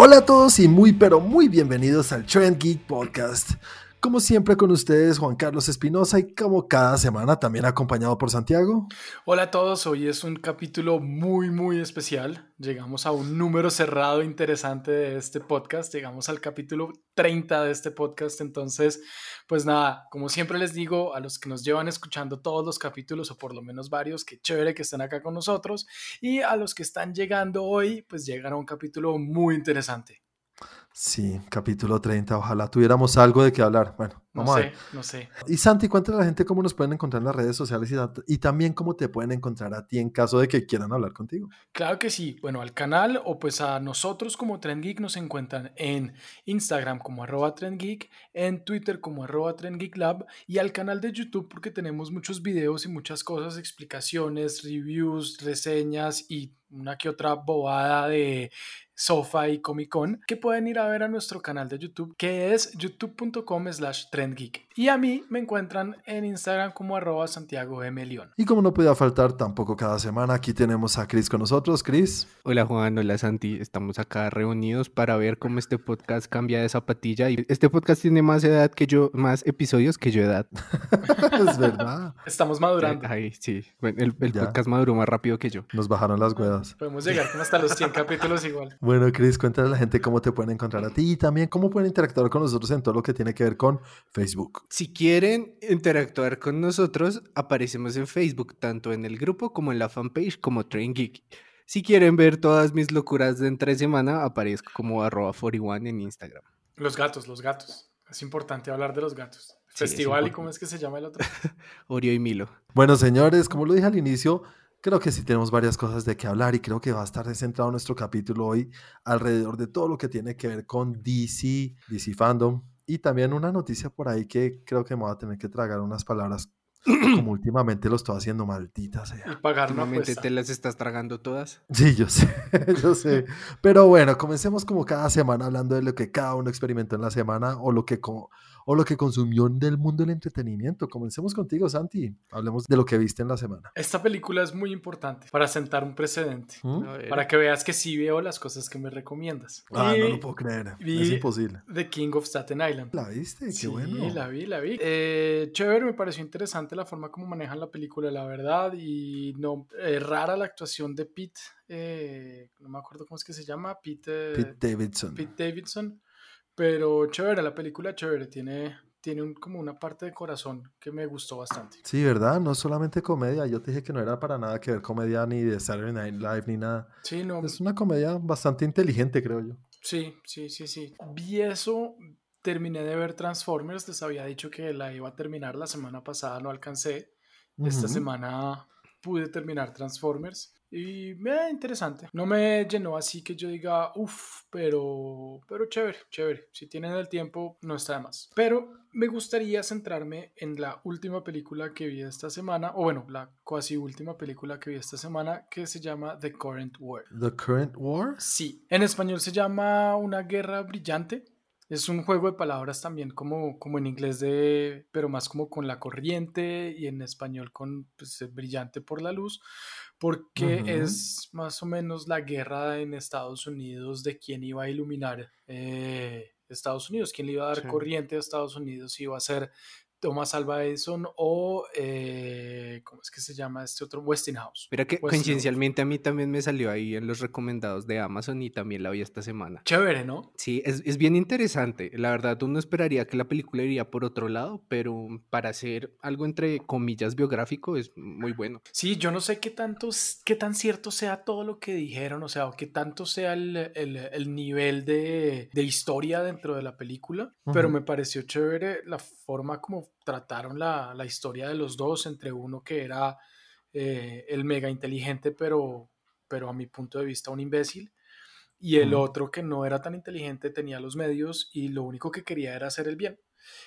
Hola a todos y muy pero muy bienvenidos al Trend Geek Podcast. Como siempre con ustedes, Juan Carlos Espinosa y como cada semana también acompañado por Santiago. Hola a todos, hoy es un capítulo muy muy especial. Llegamos a un número cerrado interesante de este podcast, llegamos al capítulo 30 de este podcast, entonces pues nada, como siempre les digo a los que nos llevan escuchando todos los capítulos o por lo menos varios, qué chévere que estén acá con nosotros y a los que están llegando hoy, pues llegan a un capítulo muy interesante. Sí, capítulo 30. Ojalá tuviéramos algo de qué hablar. Bueno, vamos no a sé, ver. no sé. Y Santi, cuéntale a la gente cómo nos pueden encontrar en las redes sociales y, también cómo te pueden encontrar a ti en caso de que quieran hablar contigo. Claro que sí. Bueno, al canal o pues a nosotros como Trend Geek nos encuentran en Instagram como arroba Trend Geek, en Twitter como arroba Trend Geek Lab y al canal de YouTube porque tenemos muchos videos y muchas cosas, explicaciones, reviews, reseñas y una que otra bobada de Sofa y Comic Con que pueden ir a ver a nuestro canal de YouTube que es youtube.com slash trendgeek. Y a mí me encuentran en Instagram como arroba Santiago M. León. Y como no podía faltar tampoco cada semana, aquí tenemos a Chris con nosotros. Chris, Hola Juan, hola Santi, estamos acá reunidos para ver cómo este podcast cambia de zapatilla y este podcast tiene más edad que yo, más episodios que yo edad. es verdad, Estamos madurando. Ay, sí, bueno, el, podcast maduró más rápido que yo. nos bajaron las huevas. Podemos llegar hasta los 100 capítulos igual. Bueno, Chris, cuéntale a la gente cómo te pueden encontrar a ti y también cómo pueden interactuar con nosotros en todo lo que tiene que ver con Facebook. Si quieren interactuar con nosotros, aparecemos en Facebook, tanto en el grupo como en la fanpage como Train Geek. Si quieren ver todas mis locuras de entre semana, aparezco como arroba 41 en Instagram. Los gatos, los gatos. Es importante hablar de los gatos. Sí, Festival y cómo es que se llama el otro. Oreo y Milo. Bueno, señores, como lo dije al inicio, creo que sí tenemos varias cosas de qué hablar y creo que va a estar centrado nuestro capítulo hoy alrededor de todo lo que tiene que ver con DC, DC Fandom y también una noticia por ahí que creo que me voy a tener que tragar unas palabras como últimamente lo estoy haciendo, maldita sea. Y pagar Últimamente te las estás tragando todas. Sí, yo sé, yo sé. Pero bueno, comencemos como cada semana hablando de lo que cada uno experimentó en la semana o lo que, o lo que consumió del mundo del entretenimiento. Comencemos contigo, Santi. Hablemos de lo que viste en la semana. Esta película es muy importante para sentar un precedente. ¿Mm? Para que veas que sí veo las cosas que me recomiendas. Ah, no lo puedo creer. vi- Es imposible. The King of Staten Island. ¿La viste? Qué sí, bueno. la vi, la vi. Eh, chévere, me pareció interesante la forma como manejan la película, la verdad. Y no, eh, rara la actuación de Pete. eh, no me acuerdo cómo es que se llama. Pete, eh, Pete Davidson. Pete Davidson. Pero chévere, la película chévere. Tiene, tiene un- como una parte de corazón que me gustó bastante. Sí, ¿verdad? No solamente comedia. Yo te dije que no era para nada que ver comedia ni de Saturday Night Live ni nada. Sí, no, Es una comedia bastante inteligente, creo yo. sí, sí, sí, sí. Vi eso, terminé de ver Transformers. Les había dicho que la iba a terminar la semana pasada, no alcancé. Esta Ujú. semana pude terminar Transformers. Y me interesante. No me llenó así que yo diga, uff, pero, pero chévere, chévere. Si tienen el tiempo, no está de más. Pero me gustaría centrarme en la última película que vi esta semana, o bueno, la casi última película que vi esta semana, que se llama The Current War. The Current War. Sí, en español se llama Una Guerra Brillante. Es un juego de palabras también como, como en inglés de, pero más como con la corriente y en español con pues, brillante por la luz, porque Ujú. es más o menos la guerra en Estados Unidos de quién iba a iluminar eh, Estados Unidos, quién le iba a dar Sí. corriente a Estados Unidos, si iba a ser Thomas Alva Edison o, eh, ¿cómo es que se llama este otro? Westinghouse. Mira que Westinghouse. coincidencialmente a mí también me salió ahí en los recomendados de Amazon y también la vi esta semana. Chévere, ¿no? Sí, es, es bien interesante. La verdad, uno esperaría que la película iría por otro lado, pero para hacer algo entre comillas biográfico es muy bueno. Sí, yo no sé qué tanto, qué tan cierto sea todo lo que dijeron, o sea, o qué tanto sea el, el- el nivel de, de historia dentro de la película, pero Ujú. me pareció chévere la forma como trataron la, la historia de los dos, entre uno que era eh, el mega inteligente, pero, pero a mi punto de vista un imbécil, y el otro que no era tan inteligente, tenía los medios y lo único que quería era hacer el bien.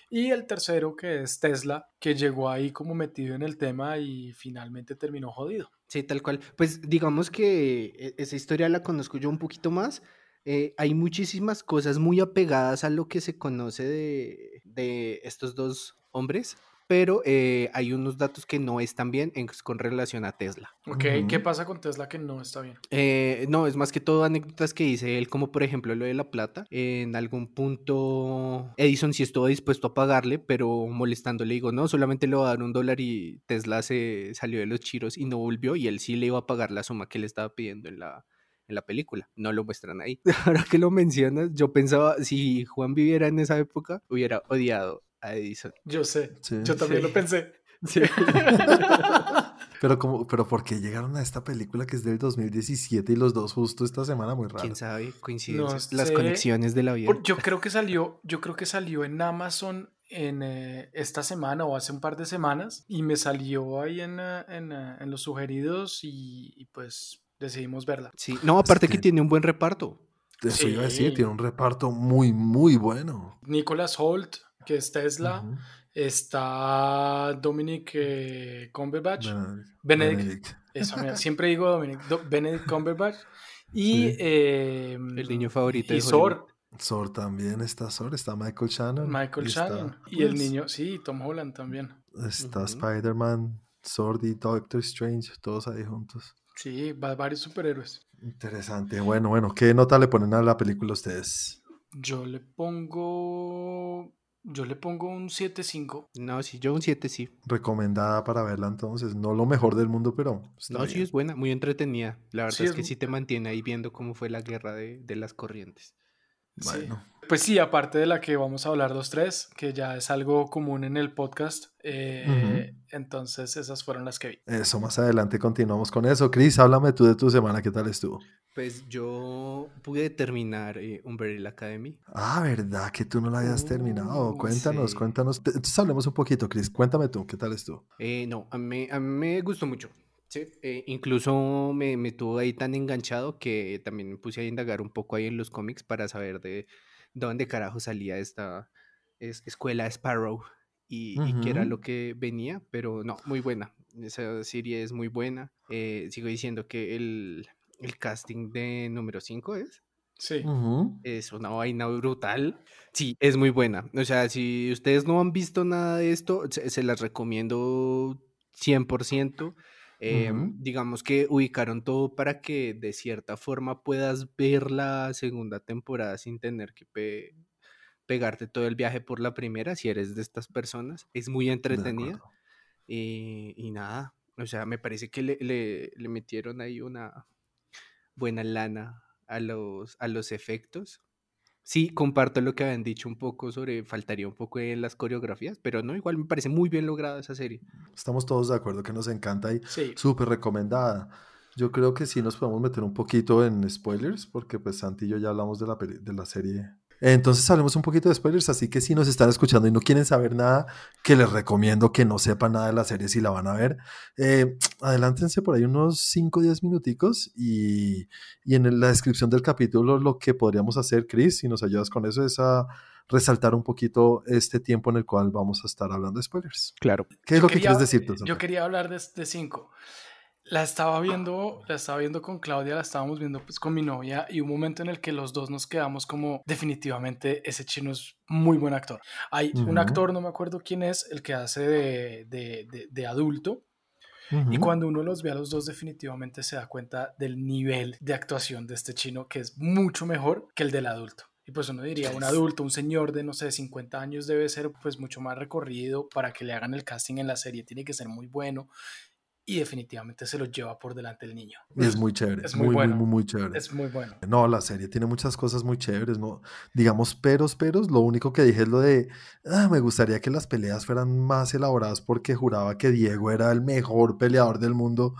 Y el tercero que es Tesla, que llegó ahí como metido en el tema y finalmente terminó jodido. Sí, tal cual. Pues digamos que e- esa historia la conozco yo un poquito más. Eh, hay muchísimas cosas muy apegadas a lo que se conoce de, de estos dos hombres, pero eh, hay unos datos que no están bien en- con relación a Tesla. Ok, Ujú. ¿qué pasa con Tesla que no está bien? Eh, no, es más que todo anécdotas que dice él, como por ejemplo lo de la plata. En algún punto Edison sí estuvo dispuesto a pagarle, pero molestando le digo, no, solamente le voy a dar un dólar y Tesla se salió de los chiros y no volvió y él sí le iba a pagar la suma que le estaba pidiendo en la, en la película. No lo muestran ahí. Ahora que lo mencionas, yo pensaba, si Juan viviera en esa época, hubiera odiado a Edison. Yo sé, Sí. yo también Sí. lo pensé. Sí. Pero como, pero ¿por qué llegaron a esta película que es del 2017 y los dos justo esta semana? Muy raro. ¿Quién sabe? Coincidencias. No Las sé. conexiones de la vida. Yo creo que salió, yo creo que salió en Amazon en eh, esta semana o hace un par de semanas y me salió ahí en, eh, en, eh, en los sugeridos y, y pues decidimos verla. Sí, no, aparte que que- tiene un buen reparto. Eso iba a decir, tiene un reparto muy, muy bueno. Nicholas Holt, que es Tesla, está Dominic eh, Cumberbatch, Benedict. Benedict. Benedict. eso, mira, siempre digo Dominic, Do- Benedict Cumberbatch y Sí. eh, El niño favorito y Sor, Sor también está Sor, está Michael Shannon. Michael y está, Shannon y el niño, sí, Tom Holland también. Está. Spider-Man, Sword y Doctor Strange, todos ahí juntos. Sí, va- varios superhéroes. Interesante. Bueno, bueno, ¿qué nota le ponen a la película ustedes? Yo le pongo. Yo le pongo un 7.5. No, sí, yo un 7 sí. Recomendada para verla entonces. No lo mejor del mundo, pero está No, sí bien. es buena, muy entretenida. La verdad Sí, es que sí te mantiene ahí viendo cómo fue la guerra de, de las corrientes. Bueno, Pues sí, aparte de la que vamos a hablar los tres, que ya es algo común en el podcast. eh, Entonces, esas fueron las que vi. eso más adelante continuamos con eso. Chris, háblame tú de tu semana, ¿qué tal estuvo? Pues yo pude terminar eh, Umbrella Academy. Ah, ¿verdad que tú no la habías terminado? Uh, Cuéntanos, sí. cuéntanos. Entonces hablemos un poquito, Chris. Cuéntame tú, ¿qué tal estuvo? Eh, no, a mí, a mí me gustó mucho. Sí, eh, incluso me, me tuvo ahí tan enganchado que también me puse a indagar un poco ahí en los cómics para saber de dónde carajo salía esta es- escuela Sparrow y, y qué era lo que venía, pero no, muy buena. Esa serie es muy buena. Eh, sigo diciendo que el, el casting de número 5 es. Sí. Es una vaina brutal. Sí, es muy buena. O sea, si ustedes no han visto nada de esto, se, se las recomiendo 100%. Eh, Ujú. Digamos que ubicaron todo para que de cierta forma puedas ver la segunda temporada sin tener que pe- pegarte todo el viaje por la primera, si eres de estas personas. Es muy entretenida. Y, y nada, o sea, me parece que le, le- le metieron ahí una buena lana a los, a los efectos. Sí, comparto lo que habían dicho un poco sobre, faltaría un poco en las coreografías, pero no, igual me parece muy bien lograda esa serie. Estamos todos de acuerdo que nos encanta y Sí. súper recomendada. Yo creo que sí nos podemos meter un poquito en spoilers, porque pues Santi y yo ya hablamos de la, peli- de la serie. Entonces hablemos un poquito de spoilers, así que si nos están escuchando y no quieren saber nada, que les recomiendo que no sepan nada de la serie si la van a ver. Eh, adelántense por ahí unos 5 o 10 minuticos y, y en la descripción del capítulo lo que podríamos hacer, Chris, si nos ayudas con eso, es a resaltar un poquito este tiempo en el cual vamos a estar hablando de spoilers. Claro. ¿Qué es Yo lo que quería- quieres decir tú? Yo quería hablar de, de cinco. La estaba viendo, la estaba viendo con Claudia, la estábamos viendo pues con mi novia y un momento en el que los dos nos quedamos como definitivamente ese chino es muy buen actor. Hay un actor, no me acuerdo quién es, el que hace de, de- de- de adulto y cuando uno los ve a los dos definitivamente se da cuenta del nivel de actuación de este chino que es mucho mejor que el del adulto. Y pues uno diría, un adulto, un señor de, no sé, 50 años debe ser pues mucho más recorrido para que le hagan el casting en la serie, tiene que ser muy bueno y definitivamente se lo lleva por delante el niño. Es muy chévere, Es muy, bueno. muy, muy chévere. Es muy bueno. No, la serie tiene muchas cosas muy chéveres, ¿no? Digamos, peros, peros. Lo único que dije es lo de, "Ah, me gustaría que las peleas fueran más elaboradas porque juraba que Diego era el mejor peleador del mundo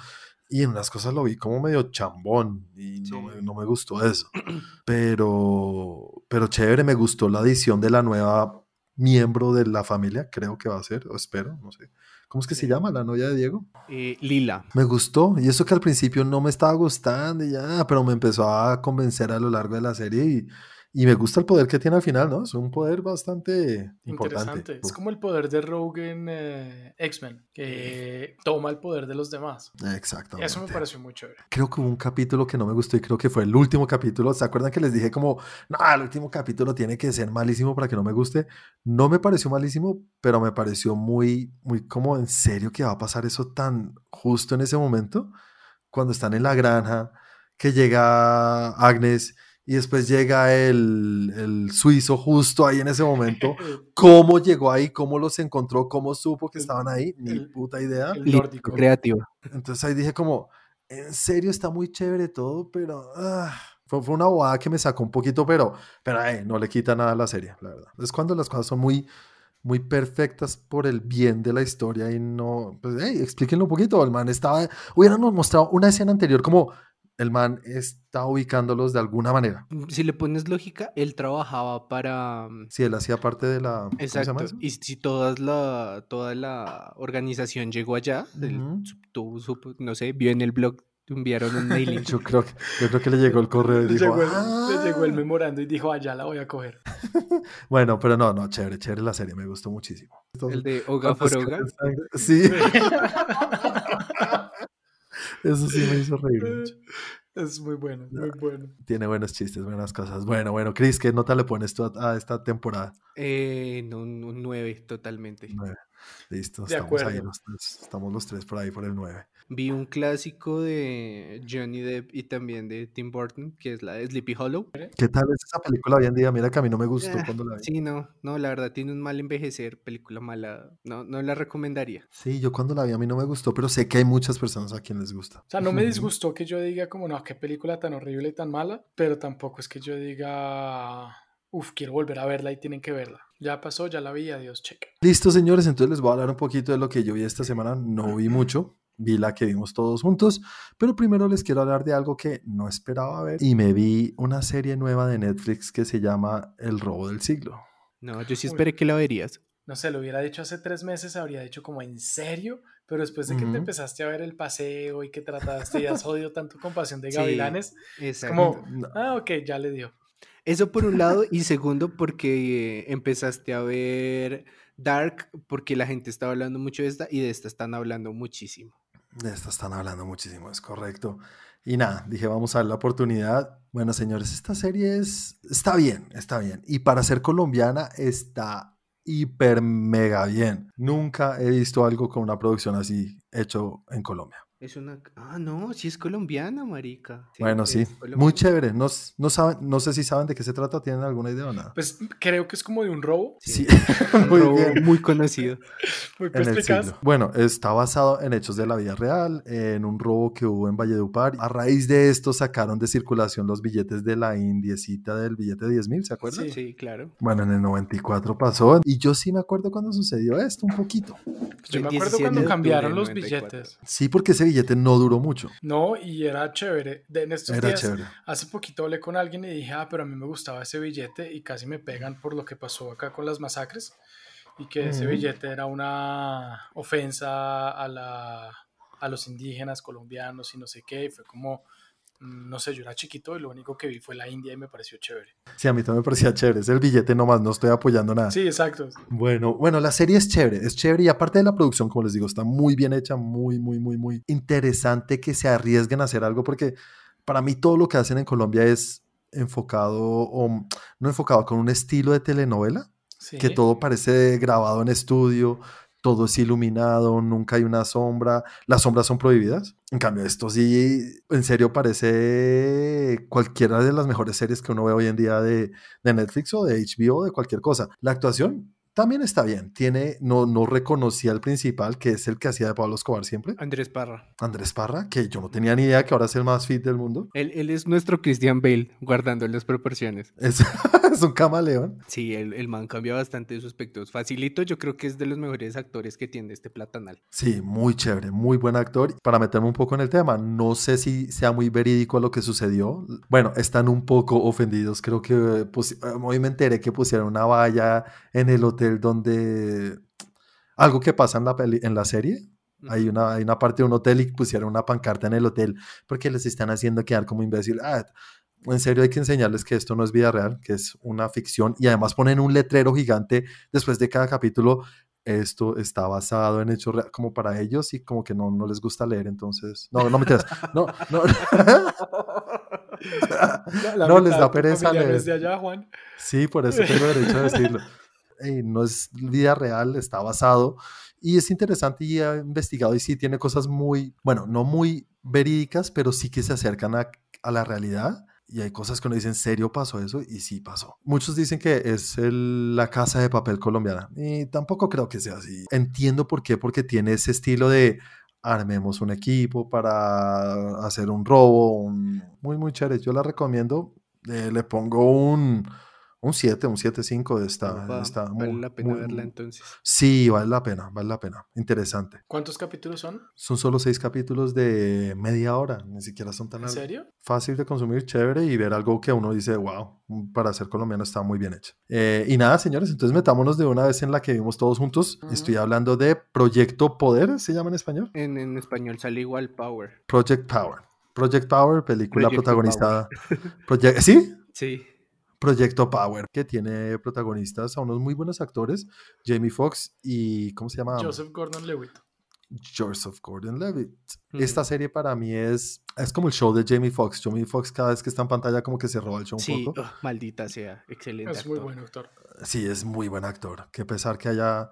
y en unas cosas lo vi como medio chambón y no, me, no me gustó eso. Pero, pero chévere, me gustó la adición de la nueva miembro de la familia, creo que va a ser, o espero, no sé. ¿Cómo es que se llama la novia de Diego? Eh, Lila. Me gustó, y eso que al principio no me estaba gustando, y ya, pero me empezó a convencer a lo largo de la serie y, Y me gusta el poder que tiene al final, ¿no? Es un poder bastante Interesante. importante. Es como el poder de Rogue en eh, X-Men, que toma el poder de los demás. Exactamente. Eso me pareció muy chévere. Creo que hubo un capítulo que no me gustó y creo que fue el último capítulo. ¿Se acuerdan que les dije como, no, el último capítulo tiene que ser malísimo para que no me guste? No me pareció malísimo, pero me pareció muy, muy como en serio que va a pasar eso tan justo en ese momento, cuando están en la granja, que llega Agnes y después llega el, el suizo justo ahí en ese momento. ¿Cómo llegó ahí? ¿Cómo los encontró? ¿Cómo supo que estaban ahí? Ni el- puta idea. el nórdico. creativo. Entonces ahí dije como, en serio está muy chévere todo, pero ah, fue, fue una bobada que me sacó un poquito, pero, pero eh, no le quita nada a la serie, la verdad. Es cuando las cosas son muy, muy perfectas por el bien de la historia y no, pues, hey, explíquenlo un poquito. El man estaba, hubiéramos mostrado una escena anterior como el man está ubicándolos de alguna manera. Si le pones lógica, él trabajaba para... mm, Si él hacía parte de la... ¿cómo se llama Exacto. Y si toda la, toda la organización llegó allá, supo- no sé, vio en el blog, enviaron un mailing. Yo creo, que, yo creo que le llegó el correo y Le dijo, llegó, el, "Ah". le llegó el memorando y dijo, allá la voy a coger. Bueno, pero no, no, chévere, chévere la serie, me gustó muchísimo. el de Oga for Oga. Sí. Eso sí me hizo reír mucho. Es muy bueno, muy bueno. Tiene buenos chistes, buenas cosas. Bueno, bueno, Chris, ¿qué nota le pones tú a, a esta temporada? Eh, no, un un 9 totalmente. Nueve. Listo, De estamos ahí los tres. Estamos los tres por ahí por el 9. Vi un clásico de Johnny Depp y también de Tim Burton, que es la de Sleepy Hollow. ¿Qué tal es esa película hoy en día? Mira que a mí no me gustó Ah, cuando la vi. Sí, no, no, la verdad tiene un mal envejecer, película mala, no, no la recomendaría. Sí, yo cuando la vi a mí no me gustó, pero sé que hay muchas personas a quien les gusta. O sea, no me disgustó que yo diga como, no, qué película tan horrible y tan mala, pero tampoco es que yo diga, uff, quiero volver a verla y tienen que verla. Ya pasó, ya la vi, adiós, cheque. Listo, señores, entonces les voy a hablar un poquito de lo que yo vi esta semana. No vi mucho, vi la que vimos todos juntos, pero primero les quiero hablar de algo que no esperaba ver y me vi una serie nueva de Netflix que se llama El robo del siglo. No, yo sí Uy. esperé que la verías. No sé, lo hubiera dicho hace tres meses, habría dicho como, ¿en serio? Pero después de que te empezaste a ver el paseo y que trataste y has jodido tanto con Pasión de Sí, Gavilanes, Exacto. como, ah, ok, ya le dio. Eso por un lado, y segundo, porque eh, empezaste a ver Dark, porque la gente estaba hablando mucho de esta y de esta están hablando muchísimo. De están hablando muchísimo, es correcto. Y nada, dije, vamos a dar la oportunidad. Bueno, señores, esta serie es, está bien, está bien. Y para ser colombiana está hiper mega bien. Nunca he visto algo con una producción así hecho en Colombia. Es una... Ah, no, sí es colombiana, marica. bueno, sí, muy chévere. No, no, saben, no sé si saben de qué se trata, ¿tienen alguna idea o nada? Pues creo que es como de un robo. Sí, Un muy robo bien. muy conocido. Muy En el perspicaz. siglo. Bueno, está basado en hechos de la vida real, en un robo que hubo en Valledupar. A raíz de esto sacaron de circulación los billetes de la indiecita del billete de 10 mil, ¿se acuerdan? Sí. Sí, claro. Bueno, en el 94 pasó y yo sí me acuerdo cuando sucedió esto un poquito. Pues yo me acuerdo 17 de cuando cambiaron los 94. billetes. Sí, porque ese billete no duró mucho. No, y era chévere. De, en estos Era días, chévere. hace poquito hablé con alguien y dije, ah, pero a mí me gustaba ese billete y casi me pegan por lo que pasó acá con las masacres y que ese Ujú. billete era una ofensa a, la, a los indígenas colombianos y no sé qué. Y fue como, mm, no sé, yo era chiquito y lo único que vi fue la India y me pareció chévere. Sí, a mí también me parecía chévere. Es el billete nomás, no estoy apoyando nada. Sí, exacto. Bueno, bueno, la serie es chévere, es chévere y aparte de la producción, como les digo, está muy bien hecha, muy, muy, muy, muy interesante que se arriesguen a hacer algo porque para mí todo lo que hacen en Colombia es enfocado o no enfocado con un estilo de telenovela, Sí. que todo parece grabado en estudio, todo es iluminado, nunca hay una sombra, las sombras son prohibidas. En cambio, esto sí, en serio, parece cualquiera de las mejores series que uno ve hoy en día de, de Netflix o de HBO, de cualquier cosa. La actuación también está bien. Tiene, no, no reconocía al principal, que es el que hacía de Pablo Escobar siempre, Andrés Parra. Andrés Parra, que yo no tenía ni idea que ahora es el más fit del mundo. Él, él es nuestro Christian Bale, guardando las proporciones. Es, es un camaleón. Sí, el, el man cambia bastante de sus aspectos. Facilito, yo creo que es de los mejores actores que tiene este platanal. Sí, muy chévere, muy buen actor. Para meterme un poco en el tema, no sé si sea muy verídico lo que sucedió. Bueno, están un poco ofendidos. Creo que pusi- eh, hoy me enteré que pusieron una valla en el hotel donde algo que pasa en la, peli- en la serie. Hay una, hay una parte de un hotel y pusieron una pancarta en el hotel porque les están haciendo quedar como imbécil. Ah, en serio hay que enseñarles que esto no es vida real, que es una ficción y además ponen un letrero gigante después de cada capítulo. Esto está basado en hechos reales, como para ellos y como que no, no les gusta leer, entonces. No, no me No, no. no les da pereza leer. Allá, Juan. Sí, por eso tengo derecho a decirlo. No es vida real, está basado y es interesante y ha investigado y sí tiene cosas muy, bueno, no muy verídicas, pero sí que se acercan a, a la realidad y hay cosas que uno dice, ¿en serio pasó eso? Y sí pasó. Muchos dicen que es la casa de papel colombiana y tampoco creo que sea así. Entiendo por qué, porque tiene ese estilo de armemos un equipo para hacer un robo, muy, muy chévere. Yo la recomiendo. Eh, le pongo un un 7, un 7.5 está, está vale la pena verla entonces. Sí, vale la pena, vale la pena. Interesante. ¿Cuántos capítulos son? Son solo seis capítulos de media hora, ni siquiera son tan... ¿En serio? Fácil de consumir, chévere y ver algo que uno dice, wow, para ser colombiano está muy bien hecho. Eh, y nada, señores, entonces metámonos de una vez en la que vimos todos juntos. Estoy hablando de Proyecto Poder, ¿se llama en español? En, en español sale igual Power. Project Power. Project Power, película protagonizada. ¿Sí? Sí. Proyecto Power, que tiene protagonistas a unos muy buenos actores, Jamie Foxx y, ¿cómo se llama? Joseph Gordon-Levitt. Joseph Gordon-Levitt. Esta serie para mí es, es como el show de Jamie Foxx. Jamie Foxx cada vez que está en pantalla como que se roba el show un poco. Sí, maldita sea, excelente. Es muy buen actor. Sí, es muy buen actor. Que pesar que haya,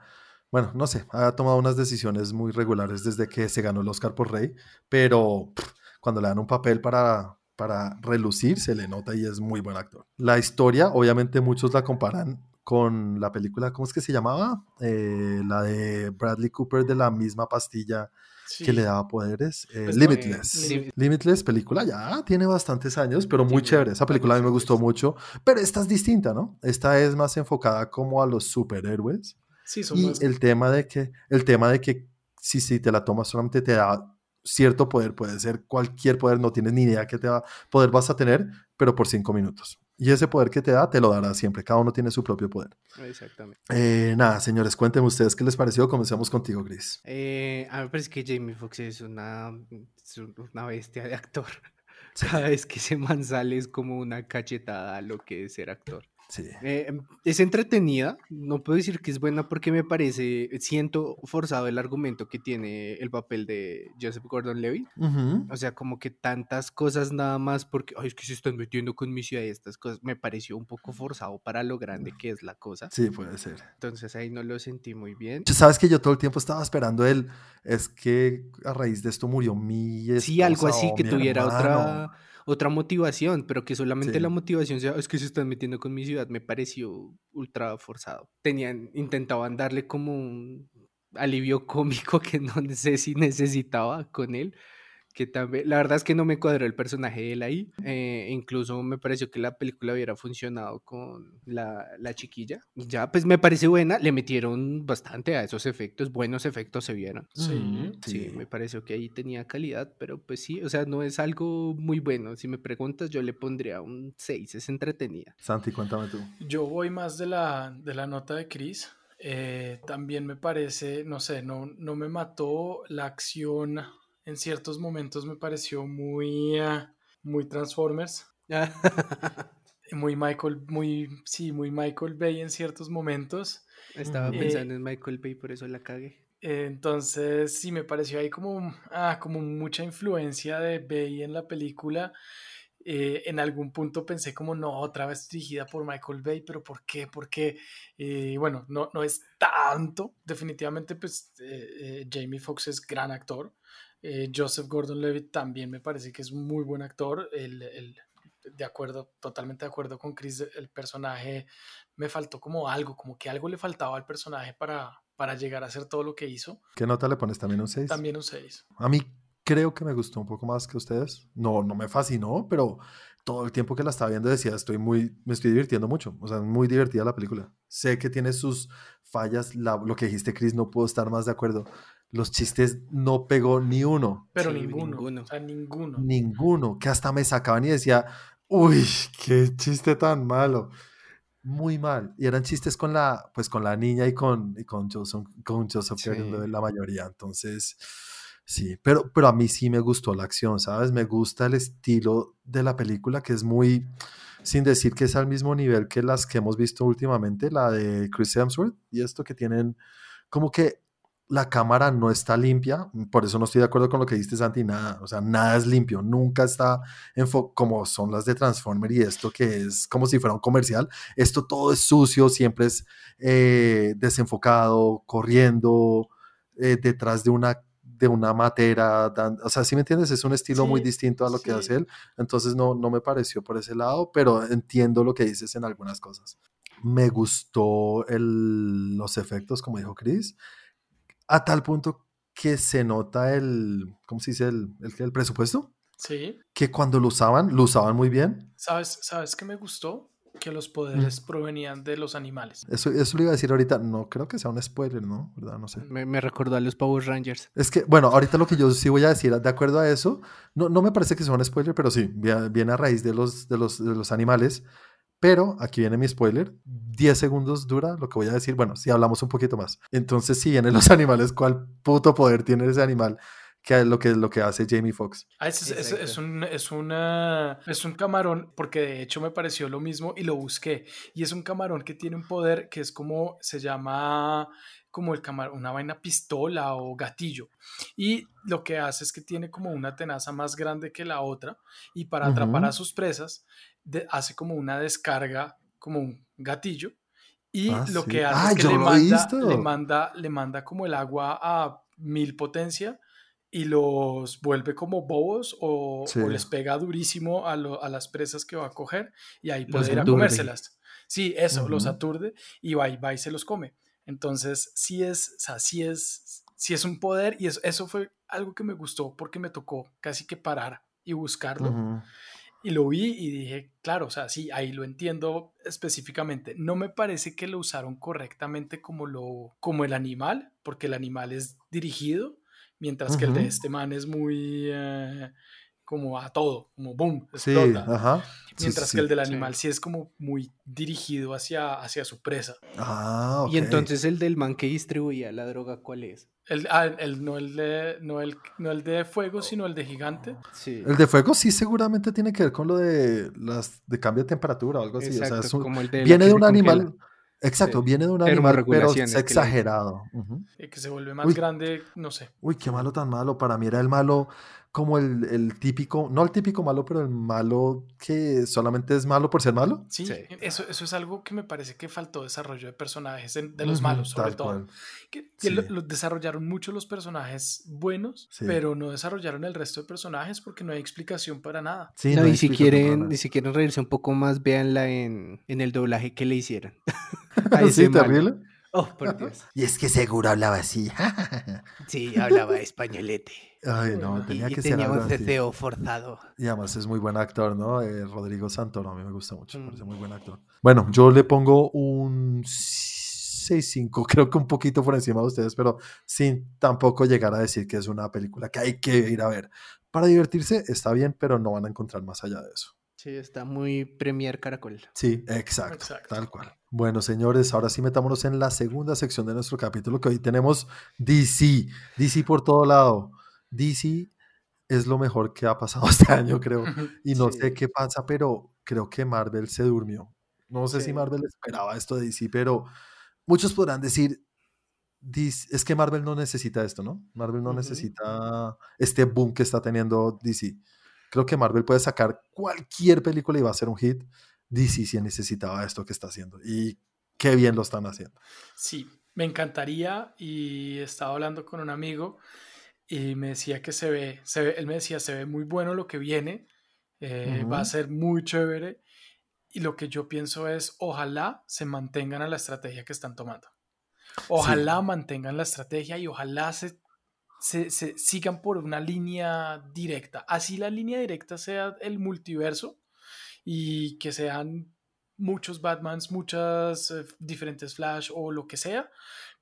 bueno, no sé, ha tomado unas decisiones muy regulares desde que se ganó el Oscar por Rey, pero cuando le dan un papel para para relucir, se le nota y es muy buen actor. La historia, obviamente muchos la comparan con la película, ¿cómo es que se llamaba? Eh, la de Bradley Cooper de la misma pastilla que le daba poderes. Eh, pues Limitless. Limitless, película ya tiene bastantes años, pero muy chévere. Esa película a mí me gustó mucho, pero esta es distinta, ¿no? Esta es más enfocada como a los superhéroes. Sí, son y el tema de que el tema de que si, si te la tomas solamente te da cierto poder, puede ser cualquier poder, no tienes ni idea qué te va, poder vas a tener, pero por cinco minutos. Y ese poder que te da, te lo dará siempre. Cada uno tiene su propio poder. Exactamente. Eh, nada, señores, cuéntenme ustedes qué les pareció. Comencemos contigo, Gris. Eh, a mí me parece que Jamie Foxx es una, una bestia de actor. Cada vez que se man sale es como una cachetada a lo que es ser actor. Eh, em, es entretenida, no puedo decir que es buena porque me parece, siento forzado el argumento que tiene el papel de Joseph Gordon-Levitt. O sea, como que tantas cosas nada más porque, ay, es que se están metiendo con mi ciudad y estas cosas, me pareció un poco forzado para lo grande que es la cosa. Sí, puede ser. Entonces ahí no lo sentí muy bien. Sabes que yo todo el tiempo estaba esperando él, es que a raíz de esto murió mi Sí, algo así, que tuviera otra otra motivación, pero que solamente la motivación sea, es que se están metiendo con mi ciudad, me pareció ultra forzado. Tenían, intentaban darle como un alivio cómico que no sé si necesitaba con él, que también, la verdad es que no me cuadró el personaje de él ahí, eh, incluso me pareció que la película hubiera funcionado con la, la, chiquilla. Ya, pues me parece buena, le metieron bastante a esos efectos, buenos efectos se vieron. Sí, sí, me pareció que ahí tenía calidad, pero pues sí, o sea, no es algo muy bueno. Si me preguntas, yo le pondría un 6, es entretenida. Santi, cuéntame tú. Yo voy más de la, de la nota de Chris. Eh, también me parece, no sé, no, no me mató la acción en ciertos momentos me pareció muy, ah, muy Transformers. muy Michael, muy, sí, muy Michael Bay en ciertos momentos. Estaba pensando en Michael Bay, por eso la cagué. entonces, sí, me pareció ahí como, ah, como mucha influencia de Bay en la película. Eh, en algún punto pensé como, no, otra vez dirigida por Michael Bay, pero ¿por qué? Porque, eh, bueno, no, no es tanto. Definitivamente, pues, eh, Jamie Foxx es gran actor. Eh, Joseph Gordon-Levitt también me parece que es un muy buen actor. El, de acuerdo, totalmente de acuerdo con Chris, el personaje me faltó como algo, como que algo le faltaba al personaje para, para llegar a hacer todo lo que hizo. ¿Qué nota le pones? ¿También un 6? También un 6. A mí creo que me gustó un poco más que ustedes. No, no me fascinó, pero todo el tiempo que la estaba viendo decía, estoy muy, me estoy divirtiendo mucho. O sea, muy divertida la película. Sé que tiene sus fallas. lo que dijiste, Chris, no puedo estar más de acuerdo los chistes no pegó ni uno. Pero ninguno, ninguno. ninguno. Ninguno. Que hasta me sacaban y decía, uy, qué chiste tan malo. Muy mal. Y eran chistes con la, pues con la niña y con, y con Joseph, con Joseph la mayoría. Entonces, Sí, pero, pero a mí sí me gustó la acción, ¿sabes? Me gusta el estilo de la película, que es muy, sin decir que es al mismo nivel que las que hemos visto últimamente, la de Chris Hemsworth, y esto que tienen como que la cámara no está limpia, por eso no estoy de acuerdo con lo que dijiste Santi, nada, o sea, nada es limpio, nunca está como son las de Transformer y esto que es como si fuera un comercial, esto todo es sucio, siempre es eh, desenfocado, corriendo eh, detrás de una de una matera, o sea, si me entiendes, es un estilo muy distinto a lo que hace él, entonces no, no me pareció por ese lado, pero entiendo lo que dices en algunas cosas. Me gustó el, los efectos, como dijo Chris, a tal punto que se nota el, ¿cómo se dice? El, el, presupuesto. Sí. Que cuando lo usaban, lo usaban muy bien. ¿Sabes, ¿sabes qué me gustó? Que los poderes provenían de los animales. Eso, eso lo iba a decir ahorita. No creo que sea un spoiler, ¿no? ¿Verdad? No sé. Me, me recordó a los Power Rangers. Es que, bueno, ahorita lo que yo sí voy a decir, de acuerdo a eso, no, no me parece que sea un spoiler, pero sí, viene a raíz de los, de los, de los animales. Pero aquí viene mi spoiler. 10 segundos dura lo que voy a decir. Bueno, si hablamos un poquito más. Entonces, si vienen los animales, ¿cuál puto poder tiene ese animal? Que es lo que, lo que hace Jamie Foxx. Ah, es, es, un, es, una, es un camarón, porque de hecho me pareció lo mismo y lo busqué. Y es un camarón que tiene un poder que es como, se llama como el camarón, una vaina pistola o gatillo. Y lo que hace es que tiene como una tenaza más grande que la otra y para atrapar a sus presas hace como una descarga, como un gatillo, y ah, lo que hace es que le manda, le manda, como el agua a mil potencia y los vuelve como bobos o, les pega durísimo a, las presas que va a coger y ahí puede ir a comérselas. Sí, eso, los aturde y va, y va y se los come. Entonces, sí es, o sea, sí es, sí es un poder y eso, eso fue algo que me gustó porque me tocó casi que parar y buscarlo. Y lo vi y dije, claro, o sea, sí, ahí lo entiendo específicamente. No me parece que lo usaron correctamente como, lo, como el animal, porque el animal es dirigido, mientras que el de este man es muy eh, como a todo, como boom, explota. Sí, ajá. Mientras que el del animal sí. es como muy dirigido hacia, hacia su presa. Ah, Y entonces el del man que distribuía la droga, ¿cuál es? El, ah, el, no, el de, no, el, no el de fuego, sino el de gigante. Sí. El de fuego sí seguramente tiene que ver con lo de las de cambio de temperatura o algo así. o sea, es como el de viene de un animal. Exacto, viene de un animal, pero es exagerado. Que se vuelve más grande, no sé. Uy, qué malo tan malo. Para mí era el malo como el, el, típico, no el típico malo, pero el malo que solamente es malo por ser malo. Sí, Eso, eso es algo que me parece que faltó desarrollo de personajes de los malos, sobre todo. Que, lo, desarrollaron mucho los personajes buenos, pero no desarrollaron el resto de personajes porque no hay explicación para nada. no, y si quieren, si quieren reírse un poco más, véanla en, en el doblaje que le hicieron. sí, terrible. Oh, por Dios. Y es que seguro hablaba así. sí, hablaba españolete. Ay, no, tenía que ser algo un ceceo forzado. Y además es muy buen actor, ¿no? Eh, Rodrigo Santoro, a mí me gusta mucho, parece muy buen actor. Bueno, yo le pongo un 6-5, creo que un poquito por encima de ustedes, pero sin tampoco llegar a decir que es una película que hay que ir a ver. Para divertirse está bien, pero no van a encontrar más allá de eso. Sí, está muy Premier Caracol. Sí, exacto, tal cual. Bueno, señores, ahora sí metámonos en la segunda sección de nuestro capítulo, que hoy tenemos DC, DC por todo lado. DC es lo mejor que ha pasado este año, creo. Y no sé qué pasa, pero creo que Marvel se durmió. No sé si Marvel esperaba esto de DC, pero muchos podrán decir, es que Marvel no necesita esto, ¿no? Marvel no necesita este boom que está teniendo DC. Creo que Marvel puede sacar cualquier película y va a ser un hit. DC sí necesitaba esto que está haciendo. Y qué bien lo están haciendo. Sí, me encantaría. Y estaba hablando con un amigo y me decía que se ve, se ve él me decía, se ve muy bueno lo que viene. Eh, va a ser muy chévere. Y lo que yo pienso es, ojalá se mantengan a la estrategia que están tomando. Ojalá mantengan la estrategia y ojalá se se, sigan por una línea directa. Así la línea directa sea el multiverso y que sean muchos Batmans, muchas eh, diferentes Flash o lo que sea,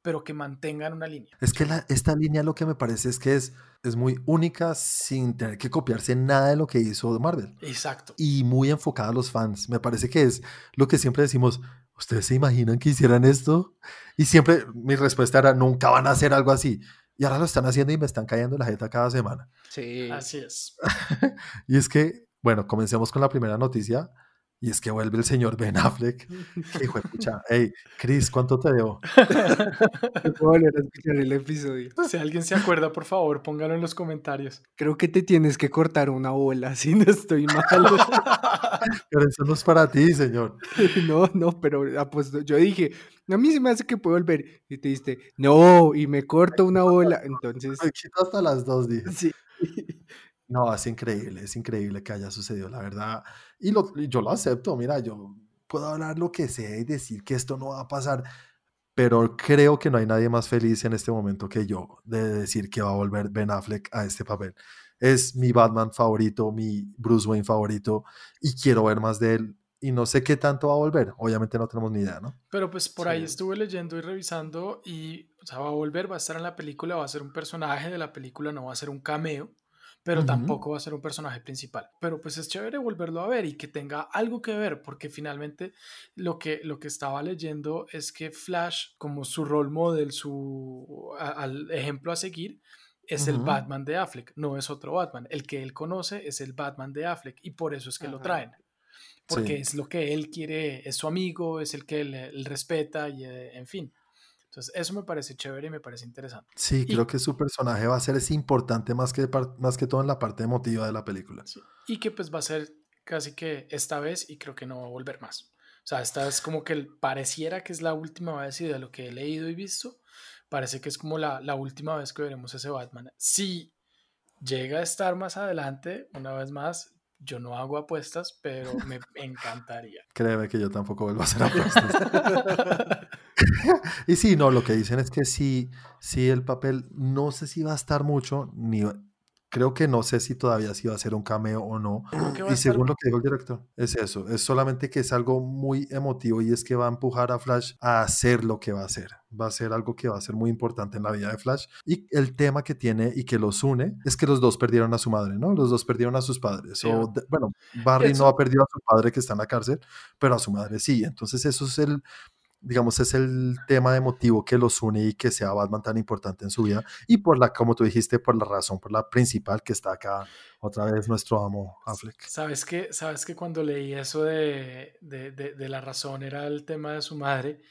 pero que mantengan una línea. Es que esta línea lo que me parece es que es, es muy única sin tener que copiarse nada de lo que hizo Marvel. Exacto. Y muy enfocada a los fans. Me parece que es lo que siempre decimos, ¿ustedes se imaginan que hicieran esto? Y siempre mi respuesta era, nunca van a hacer algo así Y ahora lo están haciendo y me están cayendo la jeta cada semana. Sí. Así es. y es que, bueno, comencemos con la primera noticia. Y es que vuelve el señor Ben Affleck. Que hijo de pucha. Hey, Chris, ¿cuánto te debo? puedo volver a escuchar el episodio. Si alguien se acuerda, por favor, póngalo en los comentarios. Creo que te tienes que cortar una bola, si no estoy mal. pero eso no es para ti, señor. no, no, pero pues, yo dije, a mí se me hace que puedo volver. Y te diste, no, y me corto una bola. Entonces. Me quito hasta las dos, dije. Sí. No, es increíble, es increíble que haya sucedido, la verdad. Y, lo, yo lo acepto, mira, yo puedo hablar lo que sea y decir que esto no va a pasar, pero creo que no hay nadie más feliz en este momento que yo de decir que va a volver Ben Affleck a este papel. Es mi Batman favorito, mi Bruce Wayne favorito, y quiero ver más de él. Y no sé qué tanto va a volver. Obviamente no tenemos ni idea, ¿no? Pero pues por ahí estuve leyendo y revisando y, o sea, va a volver, va a estar en la película, va a ser un personaje de la película, no va a ser un cameo pero tampoco va a ser un personaje principal. Pero pues es chévere volverlo a ver y que tenga algo que ver, porque finalmente lo que, lo que estaba leyendo es que Flash, como su role model, su al ejemplo a seguir, es el Batman de Affleck, no es otro Batman. El que él conoce es el Batman de Affleck y por eso es que lo traen. Porque es lo que él quiere, es su amigo, es el que él, respeta y eh, en fin. Entonces, eso me parece chévere y me parece interesante. Sí, creo que su personaje va a ser es importante más que, más que todo en la parte emotiva de la película. Y que pues va a ser casi que esta vez y creo que no va a volver más. O sea, esta es como que pareciera que es la última vez y de lo que he leído y visto, parece que es como la, la última vez que veremos ese Batman. Si llega a estar más adelante, una vez más, yo no hago apuestas, pero me encantaría. Créeme que yo tampoco vuelvo a hacer apuestas. y sí, no, lo que dicen es que sí, sí, el papel no sé si va a estar mucho, ni creo que no sé si todavía si va a ser un cameo o no. Y según lo que dijo el director, es eso, es solamente que es algo muy emotivo y es que va a empujar a Flash a hacer lo que va a hacer. Va a ser algo que va a ser muy importante en la vida de Flash. Y el tema que tiene y que los une es que los dos perdieron a su madre, ¿no? Los dos perdieron a sus padres. O, bueno, Barry no ha perdido a su padre que está en la cárcel, pero a su madre sí. Entonces eso es el digamos, es el tema emotivo que los une y que sea Batman tan importante en su vida. Y por la, como tú dijiste, por la razón, por la principal que está acá, otra vez nuestro amo Affleck. ¿Sabes que, sabes que cuando leí eso de, de, de, la razón era el tema de su madre,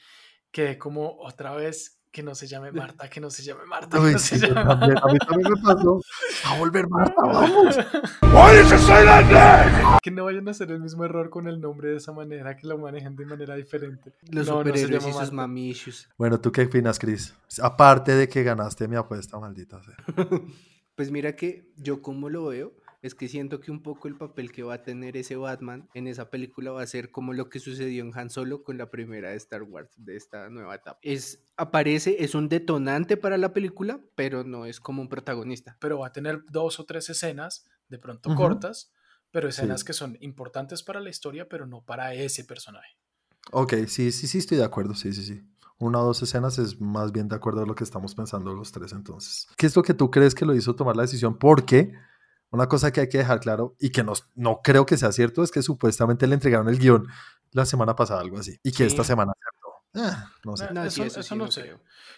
que como otra vez que no se llame Marta, que no se llame Marta. que no se llame... También, a mí también me pasó. A volver Marta, vamos. que no vayan a hacer el mismo error con el nombre de esa manera, que lo manejen de manera diferente. Los no, superhéroes y sus mamichos. Bueno, ¿tú qué opinas, Chris? Aparte de que ganaste mi apuesta, maldita sea. pues mira que yo como lo veo es que siento que un poco el papel que va a tener ese Batman en esa película va a ser como lo que sucedió en Han Solo con la primera de Star Wars, de esta nueva etapa. Es, aparece, es un detonante para la película, pero no es como un protagonista. Pero va a tener dos o tres escenas, de pronto cortas, pero escenas que son importantes para la historia, pero no para ese personaje. Ok, sí, sí, sí, estoy de acuerdo, sí, sí, sí una o dos escenas es más bien de acuerdo a lo que estamos pensando los tres entonces. ¿Qué es lo que tú crees que lo hizo tomar la decisión? Porque una cosa que hay que dejar claro y que no, no creo que sea cierto es que supuestamente le entregaron el guion la semana pasada, algo así, y que esta semana Ah, no sé. eso, no, sé.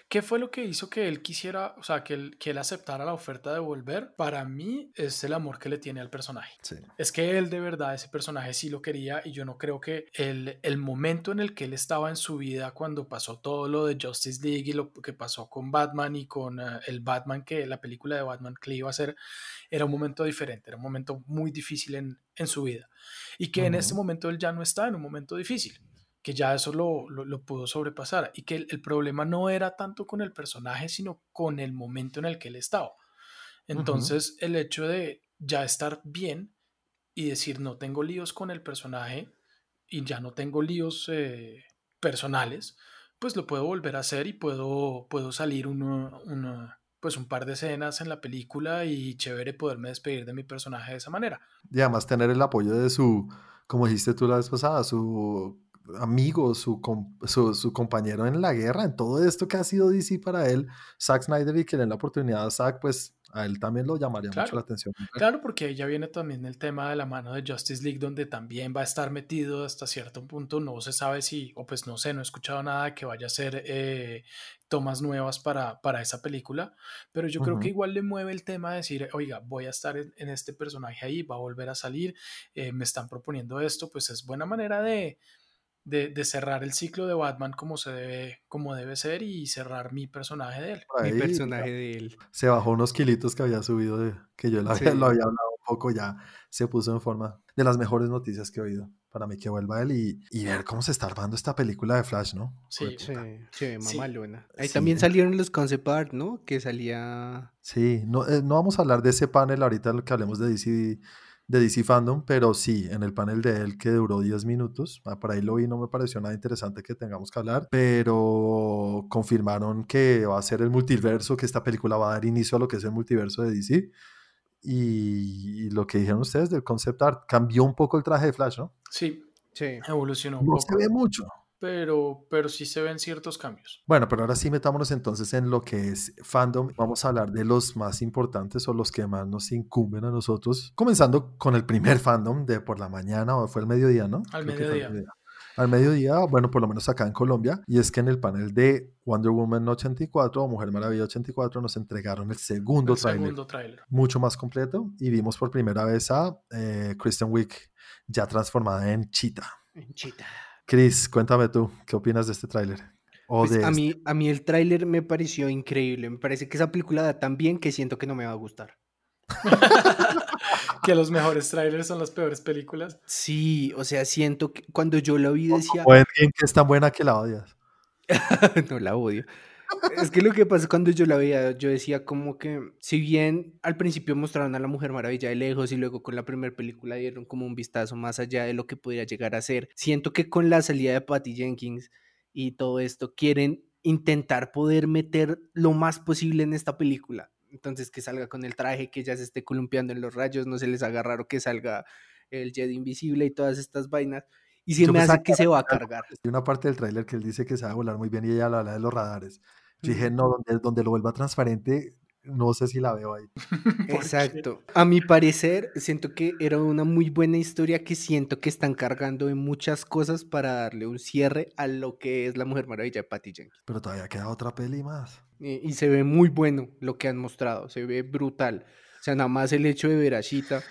¿Qué fue lo que hizo que él quisiera, o sea, que él, que él aceptara la oferta de volver? Para mí es el amor que le tiene al personaje. Es que él de verdad, ese personaje sí lo quería y yo no creo que el, el momento en el que él estaba en su vida cuando pasó todo lo de Justice League y lo que pasó con Batman y con eh, el Batman que la película de Batman que le iba a hacer, era un momento diferente, era un momento muy difícil en, en su vida. Y que en este momento él ya no está en un momento difícil que ya eso lo, lo, pudo sobrepasar y que el, problema no era tanto con el personaje, sino con el momento en el que él estaba. Entonces, el hecho de ya estar bien y decir, no tengo líos con el personaje y ya no tengo líos eh, personales, pues lo puedo volver a hacer y puedo, puedo salir pues un par de escenas en la película y chévere poderme despedir de mi personaje de esa manera. Y además tener el apoyo de su, como dijiste tú la vez pasada, su amigo, su, su, compañero en la guerra, en todo esto que ha sido DC para él, Zack Snyder, y que le den la oportunidad a Zack, pues A él también lo llamaría mucho Claro. la atención. Claro, porque ahí ya viene también el tema de la mano de Justice League, donde también va a estar metido hasta cierto punto. No se sabe si, o pues no sé, no he escuchado nada que vaya a ser eh, tomas nuevas para, para esa película, pero yo creo que igual le mueve el tema de decir, oiga, voy a estar en, en este personaje ahí, va a volver a salir, eh, me están proponiendo esto, pues es buena manera de, de, de cerrar el ciclo de Batman como se debe, como debe ser y cerrar mi personaje de él. Mi personaje de él. Se bajó unos kilitos que había subido, de, que yo lo había, Sí. lo había hablado un poco, ya se puso en forma de las mejores noticias que he oído. Para mí que vuelva él y, y ver cómo se está armando esta película de Flash, ¿no? Sí. Sí, se ve Sí. mamalona. Ahí Sí. también salieron los concept art, ¿no? Que salía... Sí, no, eh, no vamos a hablar de ese panel ahorita lo que hablemos de DC, de DC Fandom, pero sí, en el panel de él que duró 10 minutos, ah, por ahí lo vi, no me pareció nada interesante que tengamos que hablar, pero confirmaron que va a ser el multiverso, que esta película va a dar inicio a lo que es el multiverso de DC. Y, y lo que dijeron ustedes del concept art, cambió un poco el traje de Flash, ¿no? Sí, Sí. evolucionó un No poco, se ve mucho. Pero, pero sí se ven ciertos cambios. Bueno, pero ahora sí metámonos entonces en lo que es fandom. Vamos a hablar de los más importantes o los que más nos incumben a nosotros. Comenzando con el primer fandom de por la mañana o fue el mediodía, ¿no? Al mediodía. Al mediodía, bueno, por lo menos acá en Colombia. Y es que en el panel de Wonder Woman 84 o Mujer Maravilla 84 nos entregaron el segundo tráiler. Mucho más completo. Y vimos por primera vez a eh, Kristen Wiig ya transformada en Cheetah. Chita. Chris, cuéntame tú, ¿qué opinas de este tráiler? O Pues de a, este- mí, a mí el tráiler me pareció increíble. Me parece que esa película da tan bien que siento que no me va a gustar. que los mejores trailers son las peores películas. Sí, o sea, siento que cuando yo la vi decía, O que es tan buena que la odias. no la odio. Es que lo que pasa cuando yo la veía, yo decía como que, si bien al principio mostraron a la Mujer Maravilla de lejos y luego con la primera película dieron como un vistazo más allá de lo que podría llegar a ser, siento que con la salida de Patty Jenkins y todo esto quieren intentar poder meter lo más posible en esta película. Entonces que salga con el traje, que ya se esté columpiando en los rayos, no se les haga raro que salga el Jedi invisible y todas estas vainas. Y se Yo me hace que se va a cargar. Hay una parte del tráiler que él dice que sabe volar muy bien y ella habla de los radares. Yo dije, no, donde, donde lo vuelva transparente, no sé si la veo ahí. Exacto. A mi parecer, siento que era una muy buena historia que siento que están cargando de muchas cosas para darle un cierre a lo que es la Mujer Maravilla de Patty Jenkins. Pero todavía queda otra peli más. Y, y se ve muy bueno lo que han mostrado, se ve brutal. O sea, nada más el hecho de ver a Shita,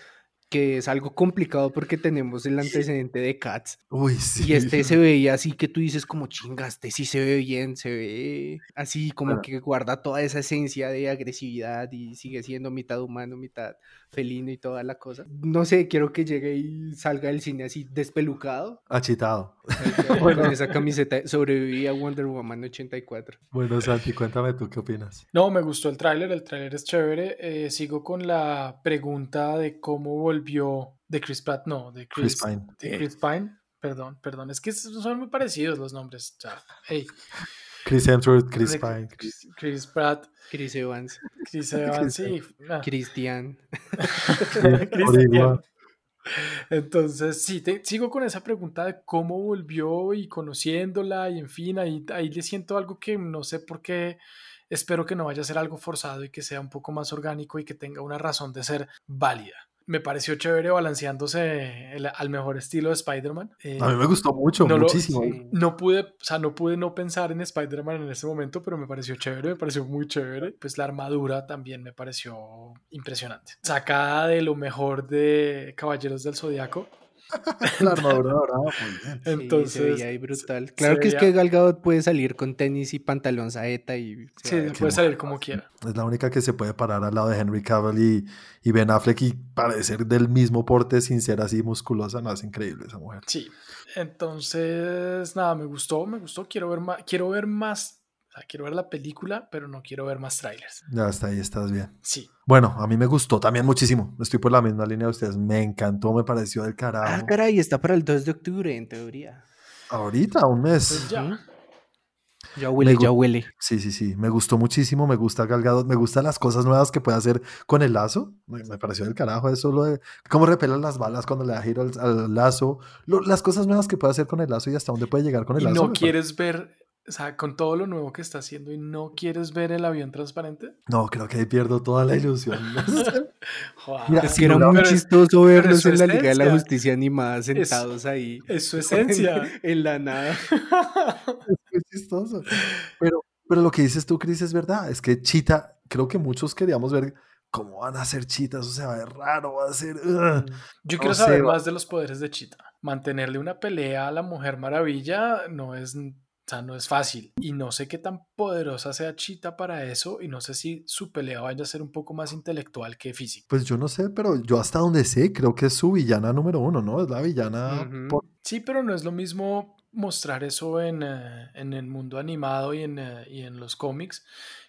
que es algo complicado porque tenemos el antecedente de Cats. Uy, sí. Y este se veía así que tú dices como chingaste, sí se ve bien, se ve así como Bueno. que guarda toda esa esencia de agresividad y sigue siendo mitad humano, mitad felino y toda la cosa. No sé, quiero que llegue y salga del cine así despelucado. Achitado. Con esa camiseta sobreviví a Wonder Woman 84. Bueno, Santi, cuéntame tú qué opinas. No, me gustó el tráiler, el tráiler es chévere. Eh, sigo con la pregunta de cómo volvió de Chris Pratt, no, de Chris, Chris Pine. de Chris Pine. Perdón, perdón, es que son muy parecidos los nombres. Hey, Chris Hemsworth, Chris de Pine. Chris, Chris Pratt, Chris Evans, Chris Evans, sí. ah, Cristian. Cristian. Entonces, sí, te- sigo con esa pregunta de cómo volvió y conociéndola y en fin, ahí, ahí le siento algo que no sé por qué, espero que no vaya a ser algo forzado y que sea un poco más orgánico y que tenga una razón de ser válida. Me pareció chévere balanceándose el- al mejor estilo de Spider-Man. Eh, A mí me gustó mucho, no muchísimo. no pude, o sea, no pude no pensar en Spider-Man en ese momento, pero me pareció chévere, me pareció muy chévere. Pues la armadura también me pareció impresionante. Sacada de lo mejor de Caballeros del Zodiaco. La armadura dorada, muy bien. Sí, se Entonces, ahí brutal. se Claro que es que Gal Gadot puede salir con tenis y pantalón saeta y sí, puede salir como quiera. Es la única que se puede parar al lado de Henry Cavill y, y Ben Affleck y parecer del mismo porte sin ser así musculosa. No, es increíble esa mujer. Sí. Entonces, nada, me gustó, me gustó. Quiero ver más, quiero ver más, sea, quiero ver la película, pero no quiero ver más trailers. Ya hasta ahí estás bien. Sí. Bueno, a mí me gustó también muchísimo. Estoy por la misma línea de ustedes. Me encantó, me pareció del Ah, carajo. caray, está para el 2 de octubre, en teoría. Ahorita, un mes. Pues ya. Ya huele, ya huele. Sí, sí, sí. Me gustó muchísimo. Me gusta Gal Gadot, Me gustan las cosas nuevas que puede hacer con el lazo. Me, me pareció del carajo eso. Lo de cómo repelan las balas cuando le da giro al, al lazo. Lo- las cosas nuevas que puede hacer con el lazo y hasta dónde puede llegar con el Y lazo. no me quieres ver o sea, con todo lo nuevo que está haciendo y no quieres ver el avión transparente. No, creo que ahí pierdo toda la ilusión. Joder, Mira, es que era muy chistoso verlos en la Liga de la. Justicia animada sentados ahí es su esencia. en la nada. Es chistoso. Pero, pero lo que dices tú, Chris, es verdad. Es que Chita, creo que muchos queríamos ver cómo van a ser chitas. O sea, va a ser raro, va a ser. Yo quiero saber más de los poderes de Chita. Mantenerle una pelea a la Mujer Maravilla no es, o sea, no es fácil. Y no sé qué tan poderosa sea Chita para eso. Y no sé si su pelea vaya a ser un poco más intelectual que física. Pues yo no sé, pero yo hasta donde sé, creo que es su villana número uno, ¿no? Es la villana. Por- Sí, pero no es lo mismo mostrar eso en, eh, en el mundo animado y en, eh, y en los cómics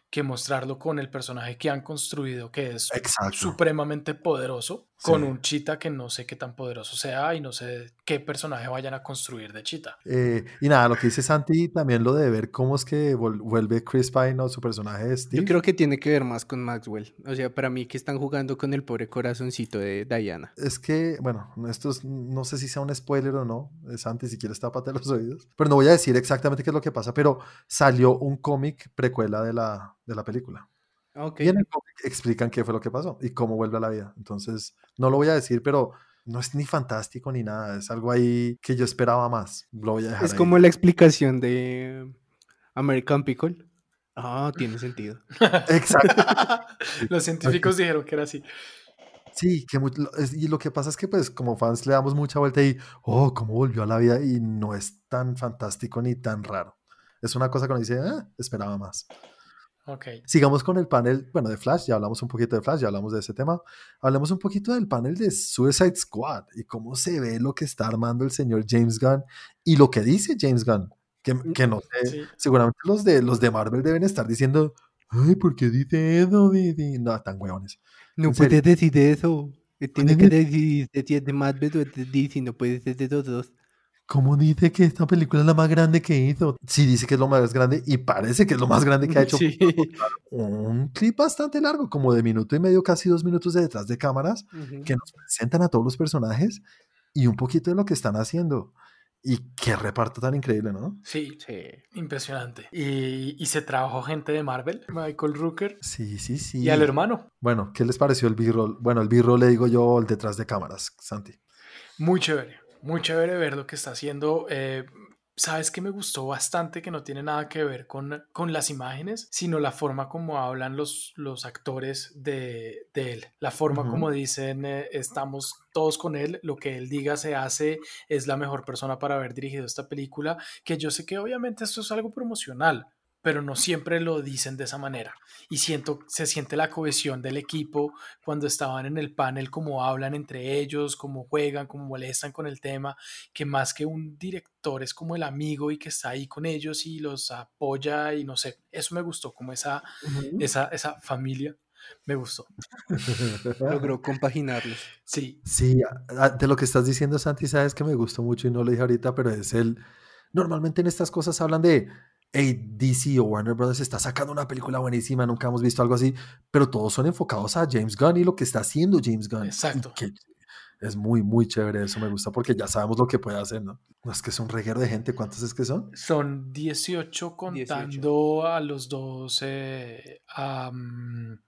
que mostrarlo con el personaje que han construido, que es Exacto. supremamente poderoso, con Sí. un Chita que no sé qué tan poderoso sea y no sé qué personaje vayan a construir de Chita. Eh, y nada, lo que dice Santi, también lo de ver cómo es que vuelve Chris Pine o su personaje de Steve. Yo creo que tiene que ver más con Maxwell. O sea, para mí que están jugando con el pobre corazoncito de Diana. Es que, bueno, esto es- no sé si sea un spoiler o no. eh, Santi, si quieres, tápate los oídos. Pero no voy a decir exactamente qué es lo que pasa, pero salió un cómic precuela de la, de la película. Ah. Y en el cómic explican qué fue lo que pasó y cómo vuelve a la vida. Entonces, no lo voy a decir, pero no es ni fantástico ni nada. Es algo ahí que yo esperaba más. Lo voy a dejar Es ahí. como la explicación de American Pickle. Ah, tiene sentido. Exacto. Los científicos dijeron que era así. Sí, que mu- lo- es- y lo que pasa es que pues como fans le damos mucha vuelta y, oh, cómo volvió a la vida y no es tan fantástico ni tan raro. Es una cosa que uno dice, ah, esperaba más. Ok. Sigamos con el panel, bueno, de Flash, ya hablamos un poquito de Flash, ya hablamos de ese tema. Hablemos un poquito del panel de Suicide Squad y cómo se ve lo que está armando el señor James Gunn y lo que dice James Gunn, que, que no sé, Sí. seguramente los de, los de Marvel deben estar diciendo, ay, ¿por qué dice eso? Di- di-?" No, tan hueones. No puedes decir eso. Tiene que decir si de Marvel o de DC, no puede ser de los dos. ¿Cómo dice que esta película es la más grande que hizo? Sí, dice que es lo más grande y parece que es lo más grande que ha hecho. Sí. Un clip bastante largo, como de minuto y medio, casi dos minutos de detrás de cámaras, que nos presentan a todos los personajes y un poquito de lo que están haciendo. Y qué reparto tan increíble, ¿no? Sí, Sí. impresionante. Y, y se trabajó gente de Marvel, Michael Rooker Sí, sí, sí. y al hermano. Bueno, ¿qué les pareció el B-roll? Bueno, el B-roll le digo yo el detrás de cámaras, Santi. Muy chévere, muy chévere ver lo que está haciendo. eh, Sabes que me gustó bastante que no tiene nada que ver con, con las imágenes, sino la forma como hablan los, los actores de, de él. La forma como dicen, eh, estamos todos con él, lo que él diga se hace, es la mejor persona para haber dirigido esta película, que yo sé que obviamente esto es algo promocional, pero no siempre lo dicen de esa manera. Y siento, se siente la cohesión del equipo cuando estaban en el panel, cómo hablan entre ellos, cómo juegan, cómo molestan con el tema, que más que un director es como el amigo y que está ahí con ellos y los apoya y no sé, eso me gustó, como esa, esa, esa familia, me gustó. Logró compaginarlos. Sí, Sí, de lo que estás diciendo, Santi, sabes que me gustó mucho y no lo dije ahorita, pero es el. Normalmente en estas cosas hablan de. Hey, DC o Warner Brothers está sacando una película buenísima, nunca hemos visto algo así, pero todos son enfocados a James Gunn y lo que está haciendo James Gunn. Exacto. que es muy, muy chévere, eso me gusta porque ya sabemos lo que puede hacer, ¿no? No es que es un reguero de gente, ¿cuántos es que son? son 18 contando a los dos, eh, a, mm,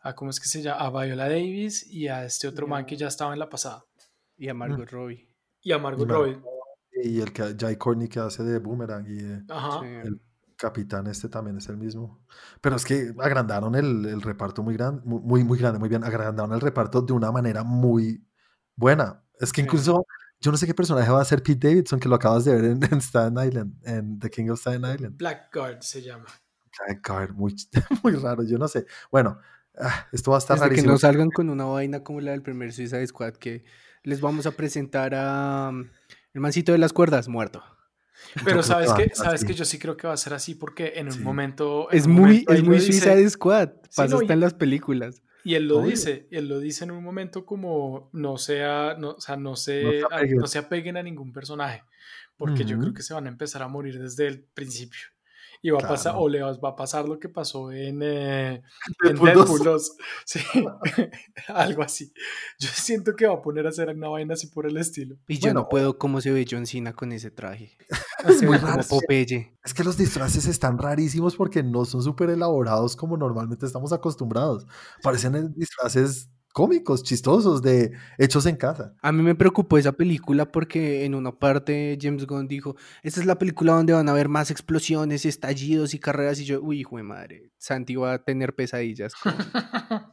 a, ¿cómo es que se llama? A Viola Davis y a este otro man que ya estaba en la pasada. Y a Margot Robbie. Y a Margot Robbie. Y el que Jai Courtney que hace de Boomerang y eh, Ajá. El capitán este también es el mismo. Pero es que agrandaron el, el reparto muy grande, muy, muy grande, muy bien. Agrandaron el reparto de una manera muy buena. Es que Sí. incluso yo no sé qué personaje va a ser Pete Davidson, que lo acabas de ver en, en Staten Island, en The King of Staten Island. Blackguard se llama. Blackguard, muy, muy raro, yo no sé. Bueno, ah, esto va a estar Desde que rarísimo. no salgan con una vaina como la del primer Suicide Squad, que les vamos a presentar a um, el mancito de las cuerdas, muerto. Pero sabes que, sabes así. que yo sí creo que va a ser así porque en un Sí. momento. en Es un muy, momento es muy dice, Suicide Squad. Pasa no, y- hasta en las películas. Y él lo dice, y él lo dice en un momento como no sea, no, o sea, no se, No se a- apeguen. no se apeguen a ningún personaje, porque yo creo que se van a empezar a morir desde el principio. Y va a pasar, o le va a pasar lo que pasó en, eh, en Deadpool 2. Deadpool 2. Sí, algo así. Yo siento que va a poner a hacer una vaina así por el estilo. Y yo no puedo cómo se ve John Cena con ese traje. Es muy Como raro. Popeye. Es que los disfraces están rarísimos porque no son súper elaborados como normalmente estamos acostumbrados. Parecen eh, disfraces cómicos, chistosos, de hechos en casa. A mí me preocupó esa película porque en una parte James Gunn dijo, esta es la película donde van a haber más explosiones, estallidos y carreras y yo, uy, hijo de madre, Santi va a tener pesadillas con,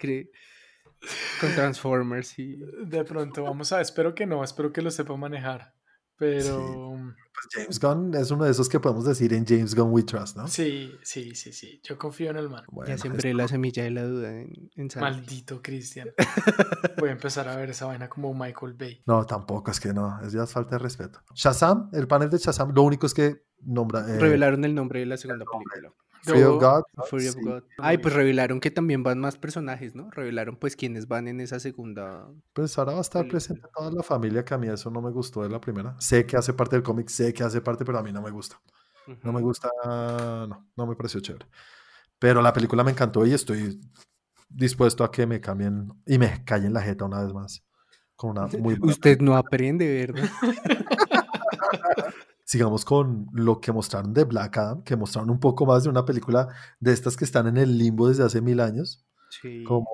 con Transformers y... De pronto, vamos a, espero que no, espero que lo sepa manejar. Pero Pues James Gunn es uno de esos que podemos decir en James Gunn We Trust, ¿no? sí, sí, sí, sí. Yo confío en el man. Bueno, ya sembré la semilla de la duda en, en. Maldito Cristian. Voy a empezar a ver esa vaina como Michael Bay. No, tampoco, es que no, es ya falta de respeto. Shazam, el panel de Shazam, lo único es que nombra... eh, Revelaron el nombre de la segunda película. Fear of God. Fury of sí. God. Ay, pues revelaron que también van más personajes, ¿no? Revelaron pues quienes van en esa segunda... Pues ahora va a estar presente toda la familia, que a mí eso no me gustó de la primera. Sé que hace parte del cómic, sé que hace parte, pero a mí no me gusta. No me gusta, no, no me pareció chévere. Pero la película me encantó y estoy dispuesto a que me cambien y me callen la jeta una vez más. Con una muy Usted no aprende, ¿verdad? Sigamos con lo que mostraron de Black Adam, que mostraron un poco más de una película de estas que están en el limbo desde hace mil años, Sí. como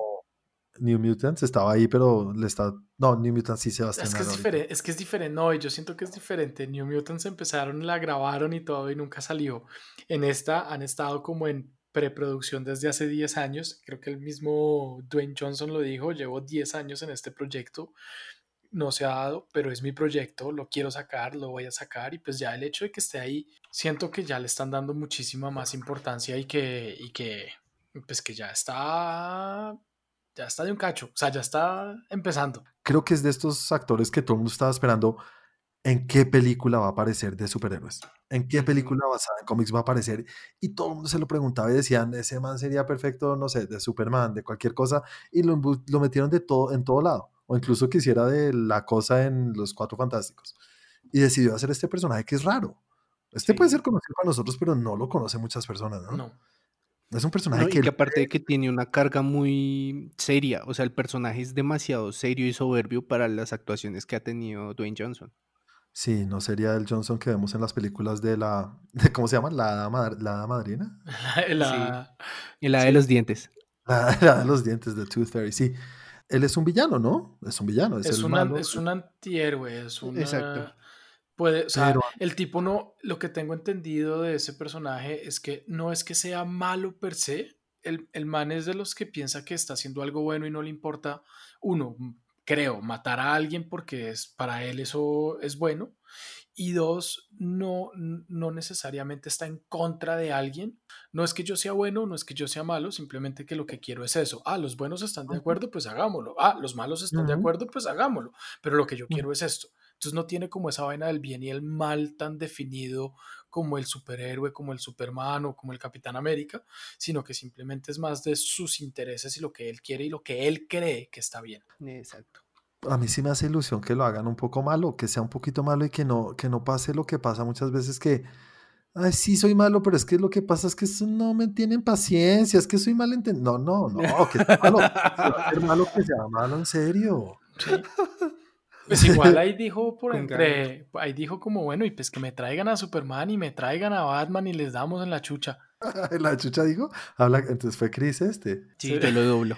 New Mutants, estaba ahí, pero le está... No, New Mutants sí se va a Es que estrenar es diferente, es que es diferente, no, yo siento que es diferente. New Mutants empezaron, la grabaron y todo y nunca salió. En esta han estado como en preproducción desde hace 10 años. Creo que el mismo Dwayne Johnson lo dijo, llevo 10 años en este proyecto. No se ha dado, pero es mi proyecto, lo quiero sacar, lo voy a sacar y pues ya el hecho de que esté ahí, siento que ya le están dando muchísima más importancia y que, y que pues que ya está, ya está de un cacho, o sea, ya está empezando. Creo que es de estos actores que todo el mundo estaba esperando en qué película va a aparecer de superhéroes, en qué película basada en cómics va a aparecer. Y todo el mundo se lo preguntaba y decían, ese man sería perfecto, no sé, de Superman, de cualquier cosa, y lo, lo metieron de todo, en todo lado, o incluso quisiera de la cosa en Los Cuatro Fantásticos. Y decidió hacer este personaje que es raro. Este puede ser conocido para nosotros, pero no lo conocen muchas personas, ¿no? No. Es un personaje No, y que... aparte de que tiene una carga muy seria, o sea, el personaje es demasiado serio y soberbio para las actuaciones que ha tenido Dwayne Johnson. Sí, no sería el Johnson que vemos en las películas de la... De, ¿Cómo se llama? La hada, madr- la madrina. La- Y la de los dientes. La, la de los dientes de Tooth Fairy, sí. Él es un villano, ¿no? Es un villano, es, es, el malo. es un antihéroe, es una... Exacto. Puede, o sea, Pero- el tipo no, lo que tengo entendido de ese personaje es que no es que sea malo per se, el, el man es de los que piensa que está haciendo algo bueno y no le importa, uno, creo, matar a alguien porque es, para él eso es bueno, y dos, no, no necesariamente está en contra de alguien. No es que yo sea bueno, no es que yo sea malo, simplemente que lo que quiero es eso. Ah, los buenos están de acuerdo, pues hagámoslo. Ah, los malos están de acuerdo, pues hagámoslo. Pero lo que yo quiero es esto. Entonces no tiene como esa vaina del bien y el mal tan definido como el superhéroe, como el Superman o como el Capitán América, sino que simplemente es más de sus intereses y lo que él quiere y lo que él cree que está bien. Exacto. A mí sí me hace ilusión que lo hagan un poco malo, que sea un poquito malo y que no, que no pase lo que pasa muchas veces que, ay, sí soy malo, pero es que lo que pasa es que no me tienen paciencia, es que soy mal entendido. No, no, no, que sea malo. Ser malo, que sea malo en serio. ¿sí? Pues igual ahí dijo por entre, ahí dijo como bueno, y pues que me traigan a Superman y me traigan a Batman y les damos en la chucha. La chucha dijo, habla, entonces fue Chris este. Sí, yo lo doblo.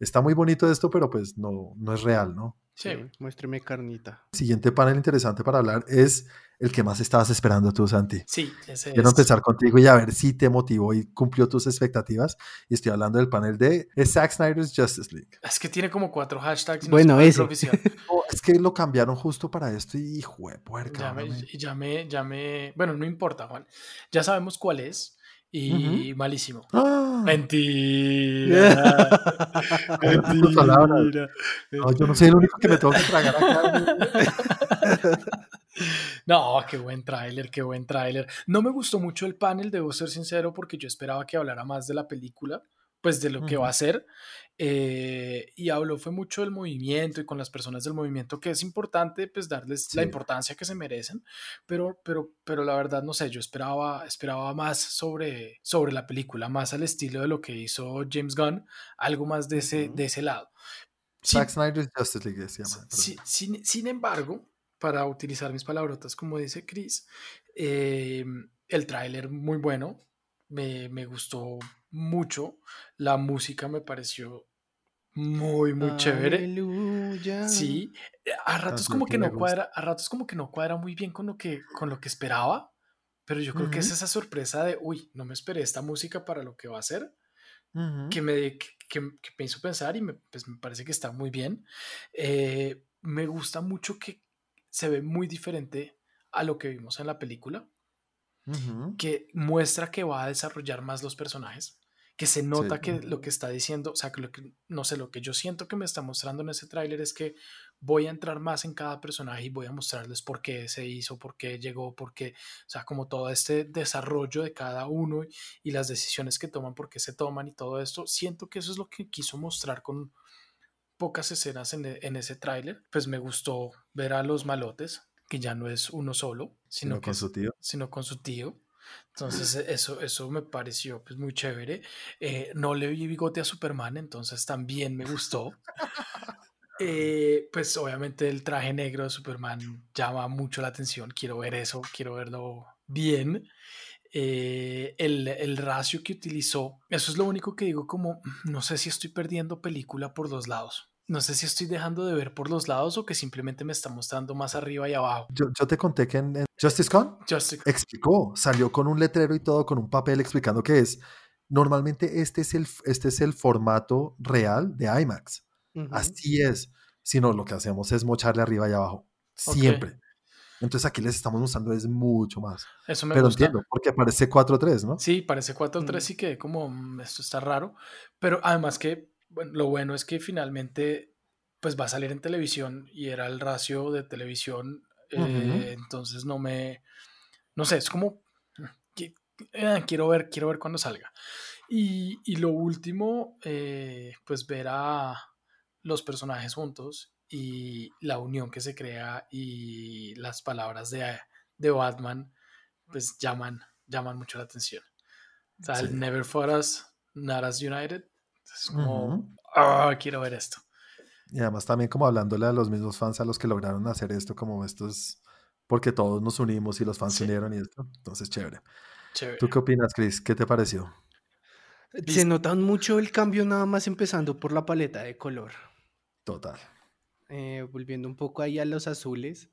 Está muy bonito esto, pero pues no, no es real, ¿no? Sí. Sí, muéstreme carnita. Siguiente panel interesante para hablar es el que más estabas esperando tú, Santi. Sí, ese Quiero es. empezar contigo y a ver si te motivó y cumplió tus expectativas. Y estoy hablando del panel de Zack Snyder's Justice League. Es que tiene como cuatro hashtags. Bueno, ese. Oh, es que lo cambiaron justo para esto y hijo de puerca. Ya me, ahora me- ya me, ya me- bueno, no importa, Juan. Ya sabemos cuál es y malísimo. ¡Ah! Mentira. Mentira. No, yo no soy el único que me tengo que tragar acá. No, qué buen tráiler, qué buen tráiler. No me gustó mucho el panel, debo ser sincero, porque yo esperaba que hablara más de la película, pues de lo que va a ser. eh, y habló fue mucho del movimiento y con las personas del movimiento, que es importante, pues darles la importancia que se merecen. Pero, pero, pero la verdad, no sé, yo esperaba, esperaba más sobre, sobre la película, más al estilo de lo que hizo James Gunn, algo más de ese, de ese lado. Zack Snyder's Justice League se llama. sin, sin embargo, para utilizar mis palabrotas, como dice Chris. Eh, el tráiler muy bueno, me, me, gustó mucho, la música me pareció muy, muy chévere. Sí, a ratos como que no cuadra, a ratos como que no cuadra muy bien con lo que, con lo que esperaba, pero yo creo que es esa sorpresa de, uy, no me esperé esta música para lo que va a ser, que, me, que, que, me hizo pensar y me, pues, me parece que está muy bien. Eh, me gusta mucho que se ve muy diferente a lo que vimos en la película, que muestra que va a desarrollar más los personajes que se nota que lo que está diciendo, o sea, que lo que, no sé, lo que yo siento que me está mostrando en ese tráiler es que voy a entrar más en cada personaje y voy a mostrarles por qué se hizo, por qué llegó, por qué, o sea, como todo este desarrollo de cada uno y las decisiones que toman, por qué se toman y todo esto, siento que eso es lo que quiso mostrar con pocas escenas en, e, ese tráiler, pues me gustó ver a los malotes, que ya no es uno solo, sino, con su tío. Sino con su tío entonces e, eso, eso me pareció pues, muy chévere. Eh, no le vi bigote a Superman, entonces también me gustó. Eh, pues obviamente el traje negro de Superman llama mucho la atención. Quiero ver eso, quiero verlo bien. Eh, el, el ratio que utilizó, eso es lo único que digo como, no sé si estoy perdiendo película por los lados no sé si estoy dejando de ver por los lados o que simplemente me está mostrando más arriba y abajo. Yo, te conté que en, Justice Con explicó, salió con un letrero y todo, con un papel explicando qué es. Normalmente este es el, este es el formato real de IMAX. Así es. Si no, lo que hacemos es mocharle arriba y abajo. Siempre. Entonces aquí les estamos mostrando es mucho más. Eso me Pero entiendo, porque parece 4.3, ¿no? Sí, parece 4.3 y que como mm, esto está raro. Pero además que bueno, lo bueno es que finalmente pues va a salir en televisión y era el ratio de televisión, eh, entonces no me, no sé, es como, eh, quiero ver, quiero ver cuando salga. Y, y lo último, eh, pues ver a los personajes juntos y la unión que se crea y las palabras de, de Batman, pues llaman, llaman mucho la atención. O sea, el Never For Us, Not As United, es como, ah, quiero ver esto. Y además también como hablándole a los mismos fans a los que lograron hacer esto, como esto es porque todos nos unimos y los fans se unieron y esto. Entonces, chévere. chévere. ¿Tú qué opinas, Chris? ¿Qué te pareció? Se nota mucho el cambio nada más empezando por la paleta de color. Total. Eh, volviendo un poco ahí a los azules,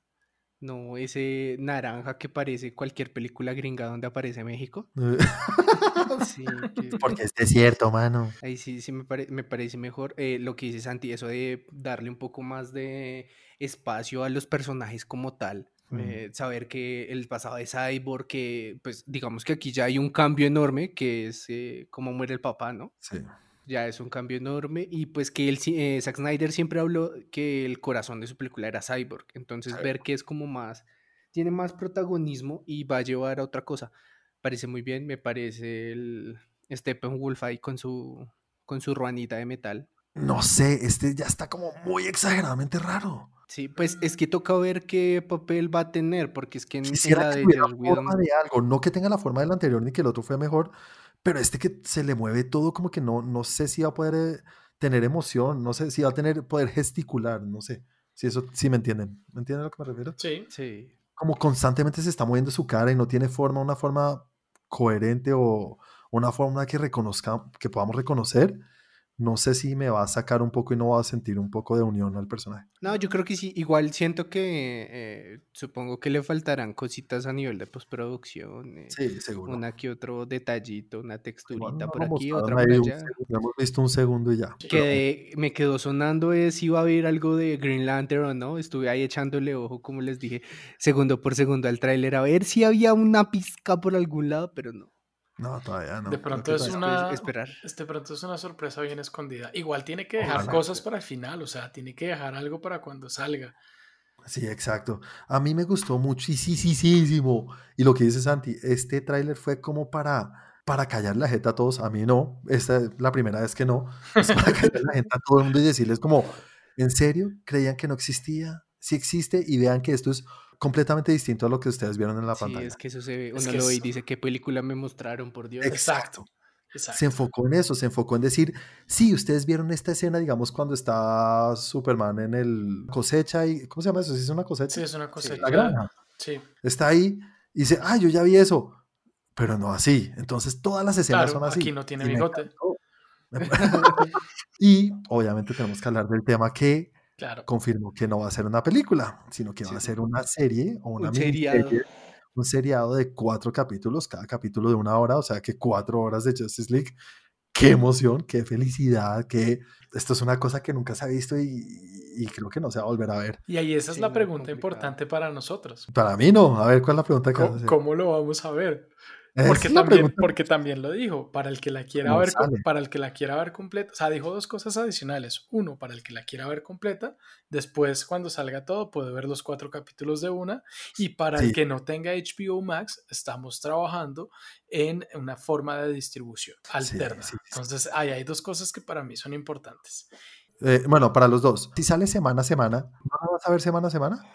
no ese naranja que parece cualquier película gringa donde aparece México. sí, Porque es desierto, mano. Ahí sí, sí me, me parece mejor eh, lo que dice Santi, eso de darle un poco más de espacio a los personajes como tal. Mm. Eh, saber que el pasado de Cyborg, que pues digamos que aquí ya hay un cambio enorme, que es eh, cómo muere el papá, ¿no? Sí ya es un cambio enorme y pues que el, eh, Zack Snyder siempre habló que el corazón de su película era Cyborg, entonces ver que es como más, tiene más protagonismo y va a llevar a otra cosa, parece muy bien, me parece el Steppenwolf ahí con su, con su ruanita de metal. No sé, este ya está como muy exageradamente raro. Sí, pues es que toca ver qué papel va a tener, porque es que en, Quisiera que de forma de algo, no que tenga la forma del anterior ni que el otro fue mejor, pero este que se le mueve todo, como que no, no sé si va a poder eh, tener emoción, no sé si va a tener poder gesticular, no sé. Si eso, sí me entienden. ¿Me entienden a lo que me refiero? Sí. Sí. Como constantemente se está moviendo su cara y no tiene forma, una forma coherente o una forma que reconozca, que podamos reconocer no sé si me va a sacar un poco y no va a sentir un poco de unión al personaje. No, yo creo que sí. Igual siento que eh, supongo que le faltarán cositas a nivel de postproducción. Eh, sí, seguro. Una que otro detallito, una texturita por aquí, otra por allá. hemos visto un segundo y ya. Que me quedó sonando es si va a haber algo de Green Lantern o no. Estuve ahí echándole ojo, como les dije, segundo por segundo al tráiler a ver si había una pizca por algún lado, pero no. No, todavía no. De pronto es una esperar. Este pronto es una sorpresa bien escondida. Igual tiene que dejar cosas para el final, o sea, tiene que dejar algo para cuando salga. Sí, exacto. A mí me gustó muchísimo. Y lo que dice Santi, este tráiler fue como para, para callar la jeta a todos. A mí no. Esta es la primera vez que no. Es para callar la jeta a todo el mundo y decirles como, ¿en serio? ¿Creían que no existía? Sí existe y vean que esto es completamente distinto a lo que ustedes vieron en la pantalla. Sí, es que eso se ve, uno lo ve y dice, ¿qué película me mostraron, por Dios? Exacto. se enfocó en eso, se enfocó en decir, sí, ustedes vieron esta escena, digamos, cuando está Superman en el cosecha y, ¿cómo se llama eso? ¿Es una cosecha? Sí, es una cosecha. La granja. Sí. Está ahí y dice, ah, yo ya vi eso, pero no así. Entonces todas las escenas son así. Aquí no tiene bigote. y obviamente tenemos que hablar del tema que claro. confirmó que no va a ser una película, sino que va a ser una serie o una un seriado. un seriado de cuatro capítulos, cada capítulo de una hora, o sea que cuatro horas de Justice League. Qué emoción, qué felicidad, que esto es una cosa que nunca se ha visto y, creo que no se va a volver a ver. Y ahí esa es la pregunta importante para nosotros. Para mí no, a ver cuál es la pregunta que ¿Cómo, ¿Cómo lo vamos a ver? Porque también, porque también lo dijo, para el que la quiera ver, para el que la quiera ver completa, o sea, dijo dos cosas adicionales. Uno, para el que la quiera ver completa, después cuando salga todo puede ver los cuatro capítulos de una, y para el que no tenga HBO Max, estamos trabajando en una forma de distribución alterna. Entonces, ahí hay dos cosas que para mí son importantes. Eh, bueno, para los dos, si sale semana a semana, ¿no vas a ver semana a semana?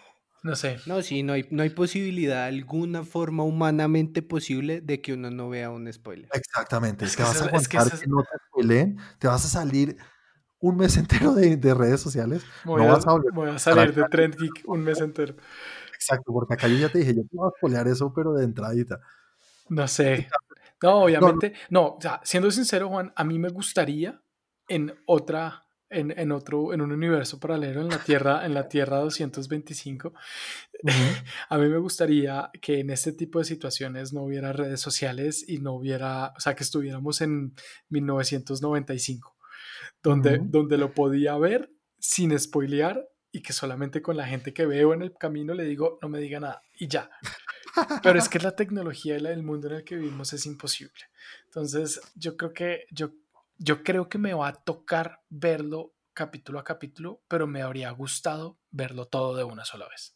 No sé. No, sí, no hay, no hay posibilidad, alguna forma humanamente posible de que uno no vea un spoiler. Exactamente. te vas a aguantar que, no te spoilen, te vas a salir un mes entero de, de redes sociales. Voy, no a, vas a, voy a salir de Trend Geek un mes entero. Exacto, porque acá yo ya te dije, yo te voy a spoilear eso, pero de entradita. No sé. No, obviamente, no, no, o sea, siendo sincero, Juan, a mí me gustaría en otra en, en, otro, en un universo paralelo en la Tierra, en la Tierra 225. a mí me gustaría que en este tipo de situaciones no hubiera redes sociales y no hubiera, o sea, que estuviéramos en 1995, donde, donde lo podía ver sin spoilear y que solamente con la gente que veo en el camino le digo, no me diga nada y ya. Pero es que la tecnología y la del mundo en el que vivimos es imposible. Entonces, yo creo que yo yo creo que me va a tocar verlo capítulo a capítulo, pero me habría gustado verlo todo de una sola vez.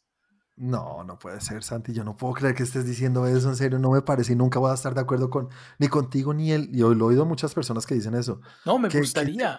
No, no puede ser, Santi. Yo no puedo creer que estés diciendo eso. En serio, no me parece y nunca voy a estar de acuerdo con ni contigo ni él. Yo lo he oído muchas personas que dicen eso. No, me gustaría.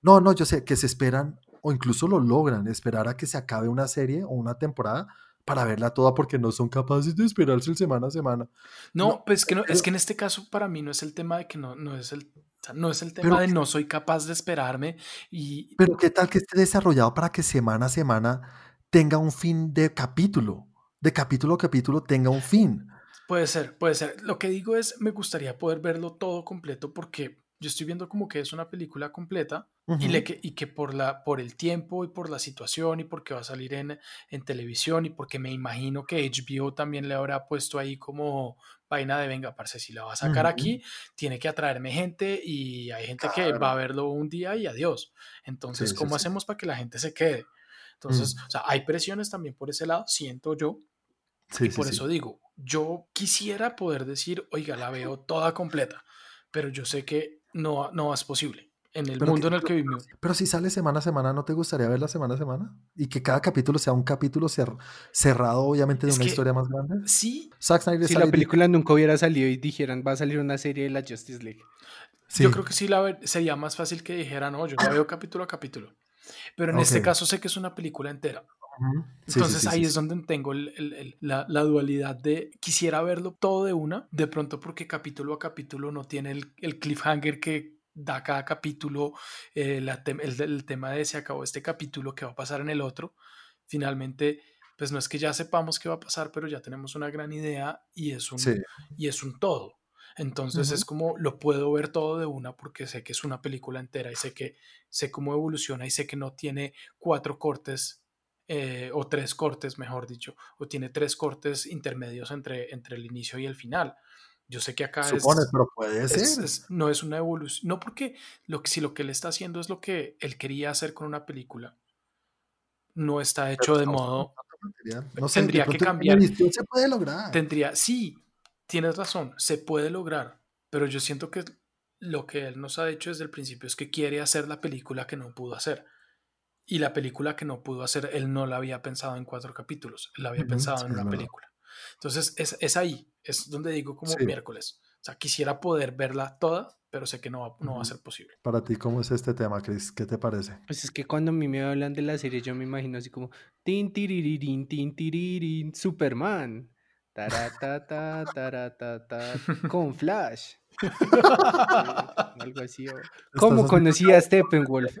no, no, yo sé que se esperan o incluso lo logran, esperar a que se acabe una serie o una temporada para verla toda porque no son capaces de esperarse el semana a semana. No, pues que no, es que en este caso para mí no es el tema de que no, no es el no es el tema de no soy capaz de esperarme y... Pero qué tal que esté desarrollado para que semana a semana tenga un fin de capítulo, de capítulo a capítulo tenga un fin. Puede ser, puede ser. Lo que digo es, me gustaría poder verlo todo completo porque yo estoy viendo como que es una película completa y, le que, y que por, la, por el tiempo y por la situación y porque va a salir en, en televisión y porque me imagino que HBO también le habrá puesto ahí como vaina de venga, parce, si la va a sacar aquí, tiene que atraerme gente y hay gente que va a verlo un día y adiós. Entonces, ¿cómo hacemos para que la gente se quede? Entonces, mm. o sea, hay presiones también por ese lado, siento yo. y por eso digo, yo quisiera poder decir, oiga, la veo toda completa, pero yo sé que no, no es posible en el mundo en el que vivimos. Pero si sale semana a semana, ¿no te gustaría verla semana a semana? Y que cada capítulo sea un capítulo cerrado, obviamente, de una historia más grande. Sí. si la película nunca hubiera salido y dijeran, va a salir una serie de la Justice League. Yo creo que sí la sería más fácil que dijeran, no, yo la veo capítulo a capítulo. Pero en este caso sé que es una película entera. Entonces ahí es donde tengo la, dualidad de quisiera verlo todo de una, de pronto porque capítulo a capítulo no tiene el cliffhanger que da cada capítulo eh, el, tema de se acabó este capítulo, que va a pasar en el otro. Finalmente, pues no es que ya sepamos qué va a pasar, pero ya tenemos una gran idea y es un, y es un todo. Entonces es como lo puedo ver todo de una porque sé que es una película entera y sé que sé cómo evoluciona y sé que no tiene cuatro cortes eh, o tres cortes, mejor dicho, o tiene tres cortes intermedios entre, entre el inicio y el final. Yo sé que acá Supone, pero puede ser. no es una evolución. No porque lo si lo que él está haciendo es lo que él quería hacer con una película, no está hecho de modo. No tendría que cambiar. Se puede lograr. Tendría, sí, tienes razón, se puede lograr, pero yo siento que lo que él nos ha dicho desde el principio es que quiere hacer la película que no pudo hacer. Y la película que no pudo hacer, él no la había pensado en cuatro capítulos, él la había pensado en una película. Entonces, es, es ahí, es donde digo como miércoles. O sea, quisiera poder verla toda, pero sé que no va, no va a ser posible. Para ti, ¿cómo es este tema, Chris? ¿Qué te parece? Pues es que cuando a mí me hablan de la serie, yo me imagino así como tin tin tiririn, Superman. Taratata, taratata, con Flash. Sí, algo así. o- ¿Cómo conocí a Steppenwolf?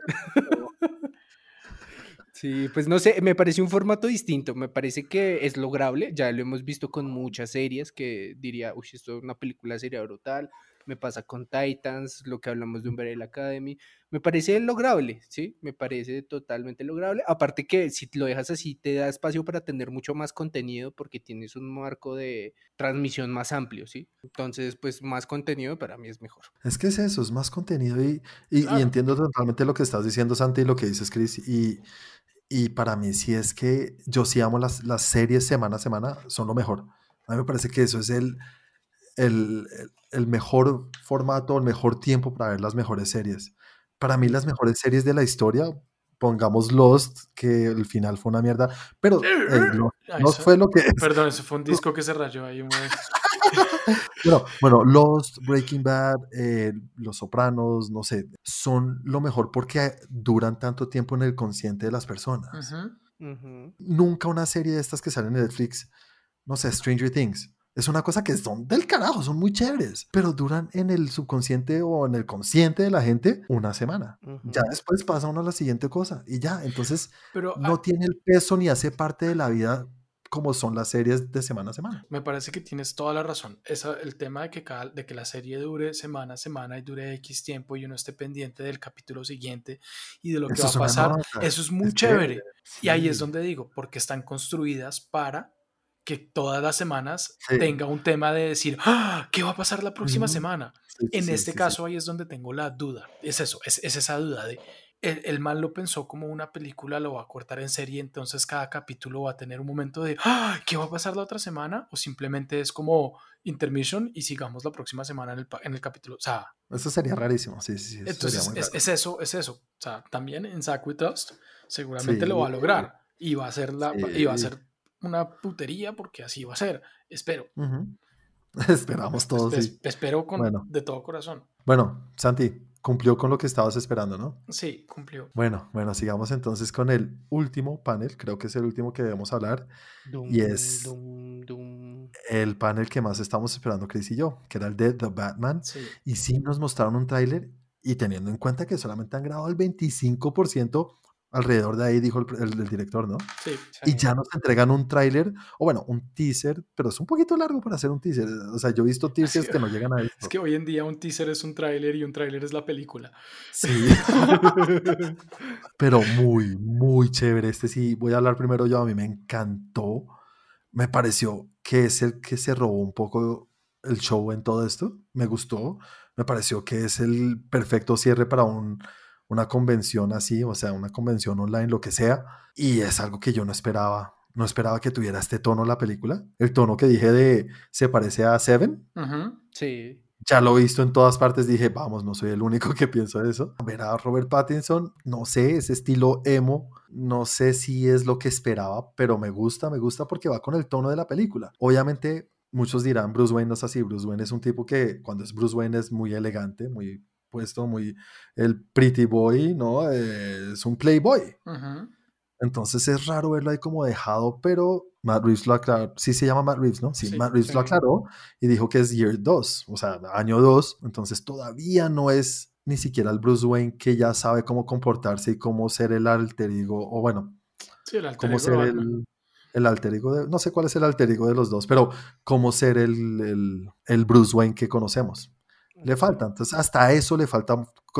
Sí, pues no sé, me parece un formato distinto, me parece que es lograble, ya lo hemos visto con muchas series que diría, uy, esto es una película sería brutal, me pasa con Titans, lo que hablamos de Umbrella Academy, me parece lograble, ¿sí? Me parece totalmente lograble, aparte que si lo dejas así te da espacio para tener mucho más contenido porque tienes un marco de transmisión más amplio, ¿sí? Entonces, pues más contenido para mí es mejor. Es que es eso, es más contenido y, y- y entiendo totalmente lo que estás diciendo, Santi, y lo que dices, Chris. Y, y para mí sí es que yo sí amo las, las series semana a semana, son lo mejor. A mí me parece que eso es el, el, el- mejor formato, el mejor tiempo para ver las mejores series. Para mí las mejores series de la historia, pongamos Lost, que el final fue una mierda, pero eh, Ay, Lost eso- fue lo que. Perdón, ese fue un disco que se rayó ahí. Bueno, bueno, Lost, Breaking Bad, eh, Los Sopranos, no sé, son lo mejor porque duran tanto tiempo en el consciente de las personas. Nunca una serie de estas que salen en Netflix, no sé, Stranger Things. Es una cosa que son del carajo, son muy chéveres, pero duran en el subconsciente o en el consciente de la gente una semana. Ya después pasa uno a la siguiente cosa y ya, entonces Pero ah, no tiene el peso ni hace parte de la vida como son las series de semana a semana. Me parece que tienes toda la razón. Esa, el tema de que, cada, de que la serie dure semana a semana y dure X tiempo y uno esté pendiente del capítulo siguiente y de lo que Eso va a pasar, nota, eso es muy es chévere. Y ahí es donde digo, porque están construidas para que todas las semanas Sí. tenga un tema de decir, "Ah, ¿qué va a pasar la próxima semana? Sí, En este caso ahí es donde tengo la duda. Es eso, es, es esa duda de... El, el man lo pensó como una película, lo va a cortar en serie, entonces cada capítulo va a tener un momento de "Ah, ¿qué va a pasar la otra semana? O simplemente es como intermission y sigamos la próxima semana en el, en el capítulo. O sea, Eso sería rarísimo, sí, sí, sí. entonces es, es eso, es eso. O sea, también en Zack with Dust seguramente lo va a Sí. lograr y va a ser la, y va a Sí. ser una putería porque así va a ser. Espero. Ujú. Esperamos todos. Es- sí. espero con Bueno. de todo corazón. Bueno, Santi, cumplió con lo que estabas esperando, ¿no? Sí, cumplió. Bueno, bueno, sigamos entonces con el último panel, creo que es el último que debemos hablar, Dum, Y es- dum, dum. el panel que más estamos esperando Chris y yo, que era el de The Batman, Sí. y sí nos mostraron un tráiler y teniendo en cuenta que solamente han grabado el 25%, alrededor de ahí dijo el, el- el director, ¿no? Sí. Y ya nos entregan un tráiler, o bueno, un teaser, pero es un poquito largo para hacer un teaser. O sea, yo he visto teasers que no llegan a esto. Es que hoy en día un teaser es un tráiler y un tráiler es la película. Sí. pero muy, muy chévere. Este sí, voy a hablar primero yo, a mí me encantó. Me pareció que es el que se robó un poco el show en todo esto. Me gustó. Me pareció que es el perfecto cierre para un, una convención así, o sea, una convención online, lo que sea. Y es algo que yo no esperaba. No esperaba que tuviera este tono la película. El tono que dije de se parece a Seven. Ujú. Sí. Ya lo he visto en todas partes, dije, vamos, no soy el único que pienso eso. Ver a Robert Pattinson, no sé, ese estilo emo, no sé si es lo que esperaba, pero me gusta, me gusta porque va con el tono de la película. Obviamente, muchos dirán, Bruce Wayne no es así, Bruce Wayne es un tipo que cuando es Bruce Wayne es muy elegante, muy puesto, muy el pretty boy, ¿no? Eh, es un playboy. Entonces es raro verlo ahí como dejado, pero Matt Reeves lo aclaró. Sí se llama Matt Reeves, ¿no? Sí, Sí, Matt Reeves lo aclaró y dijo que es year 2, o sea, año 2. Entonces todavía no es ni siquiera el Bruce Wayne que ya sabe cómo comportarse y cómo ser el alter ego, o bueno, Sí, el alter cómo ego ser el, el alter ego de, no sé cuál es el alter ego de los dos, pero cómo ser el, el, el Bruce Wayne que conocemos. Le falta, entonces hasta eso le falta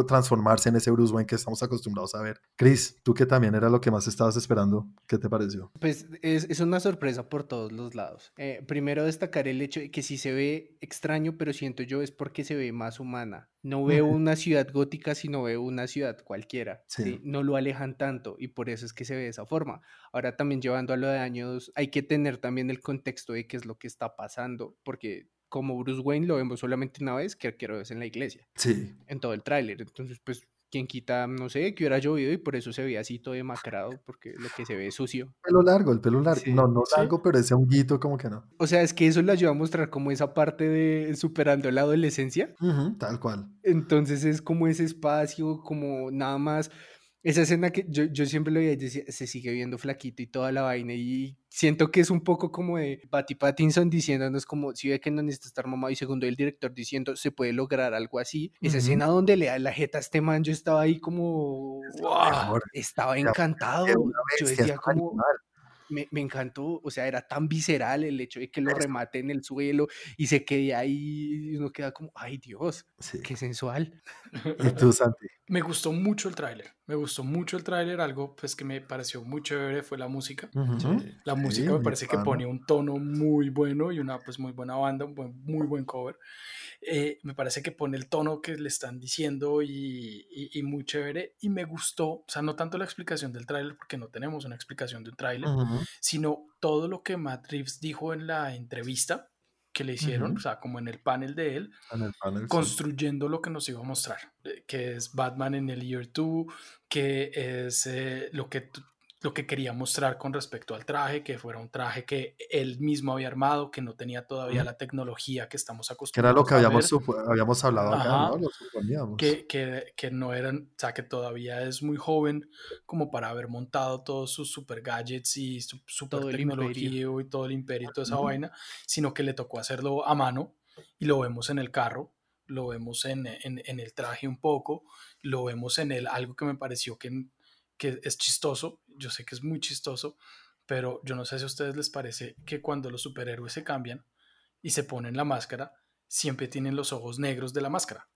transformarse en ese Bruce Wayne que estamos acostumbrados a ver. Chris, tú que también era lo que más estabas esperando, ¿qué te pareció? Pues es, es una sorpresa por todos los lados. Eh, primero destacar el hecho de que sí se ve extraño, pero siento yo es porque se ve más humana. No veo una ciudad gótica, sino veo una ciudad cualquiera. Sí. ¿sí? No lo alejan tanto y por eso es que se ve de esa forma. Ahora también llevando a lo de años, hay que tener también el contexto de qué es lo que está pasando, porque como Bruce Wayne lo vemos solamente una vez, que quiero es en la iglesia Sí, en todo el tráiler. Entonces, pues, quien quita, no sé, que hubiera llovido y por eso se ve así todo demacrado, porque lo que se ve es sucio. pelo largo, el pelo largo. Sí, no, no sí. largo, pero ese honguito como que no. O sea, es que eso le ayuda a mostrar como esa parte de superando la adolescencia. Ujú, tal cual. Entonces es como ese espacio, como nada más Esa escena que yo, yo siempre lo veía y decía, se sigue viendo flaquito y toda la vaina y siento que es un poco como de Patty Pattinson diciéndonos como si ve que no necesita estar mamado y segundo el director diciendo se puede lograr algo así. Esa escena donde le da la jeta a este man, yo estaba ahí como, estaba encantado. Yo decía como, me, me encantó, o sea, era tan visceral el hecho de que lo remate en el suelo y se quede ahí y uno queda como, ay Dios, Sí. qué sensual. ¿Y tú, Santi? Me gustó mucho el tráiler. Me gustó mucho el tráiler. Algo pues que me pareció muy chévere fue la música. La Sí, música me parece que pone un tono muy bueno y una pues muy buena banda, un buen- muy buen cover. Eh, me parece que pone el tono que le están diciendo y, y- y muy chévere. Y me gustó, o sea, no tanto la explicación del tráiler, porque no tenemos una explicación de un tráiler, sino todo lo que Matt Reeves dijo en la entrevista que le hicieron, o sea, como en el panel de él, En el panel, sí. construyendo lo que nos iba a mostrar, eh, que es Batman en el Year 2, que es eh, lo, que, lo que quería mostrar con respecto al traje, que fuera un traje que él mismo había armado, que no tenía todavía la tecnología que estamos Que acostumbrados era lo que a habíamos, habíamos hablado acá, Ajá. ¿no? Lo suponíamos. que, que, que no eran, o sea, que todavía es muy joven como para haber montado todos sus super gadgets y su super Todo tecnología y todo el imperio y toda esa Ujú. vaina, sino que le tocó hacerlo a mano y lo vemos en el carro, lo vemos en, en- en el traje un poco, lo vemos en el, algo que me pareció que, que es chistoso, yo sé que es muy chistoso, pero yo no sé si a ustedes les parece que cuando los superhéroes se cambian y se ponen la máscara, siempre tienen los ojos negros de la máscara.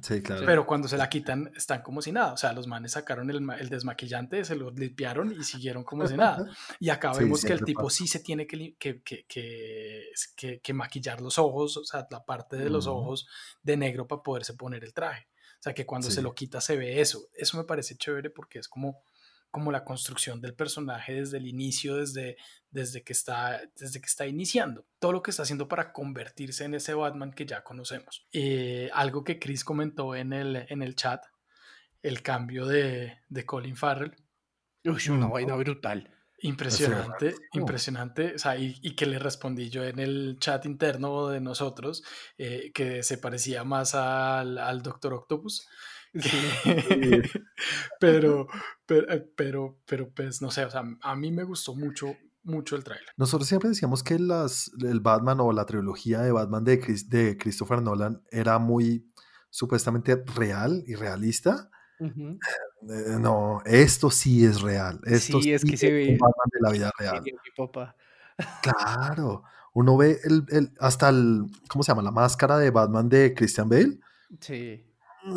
Sí, claro. Pero cuando se la quitan, están como si nada. O sea, los manes sacaron el, el desmaquillante, se lo limpiaron y siguieron como si nada. Y acá Sí, vemos que el tipo pasa. sí se tiene que, que, que, que, maquillar los ojos, o sea, la parte de los ojos de negro para poderse poner el traje. O sea, que cuando se lo quita se ve eso. Eso me parece chévere porque es como, como la construcción del personaje desde el inicio, desde, desde, que está, desde que está iniciando. Todo lo que está haciendo para convertirse en ese Batman que ya conocemos. Eh, algo que Chris comentó en el, en el chat, el cambio de, de Colin Farrell. Uy, una Ujú. vaina brutal. Impresionante, rarísimo. impresionante. O sea, y, y que le respondí yo en el chat interno de nosotros, eh, que se parecía más al, al Doctor Octopus. pero, pero, eh, pero, pero, pues, no sé, o sea, a mí me gustó mucho, mucho el tráiler. Nosotros siempre decíamos que las, el Batman o la trilogía de Batman de, Chris- de Christopher Nolan era muy supuestamente real y realista. Eh, no, esto sí es real. Esto Sí, es que se un ve- Batman de la vida real. Claro. Uno ve el, el- hasta el, ¿cómo se llama? La máscara de Batman de Christian Bale. Sí.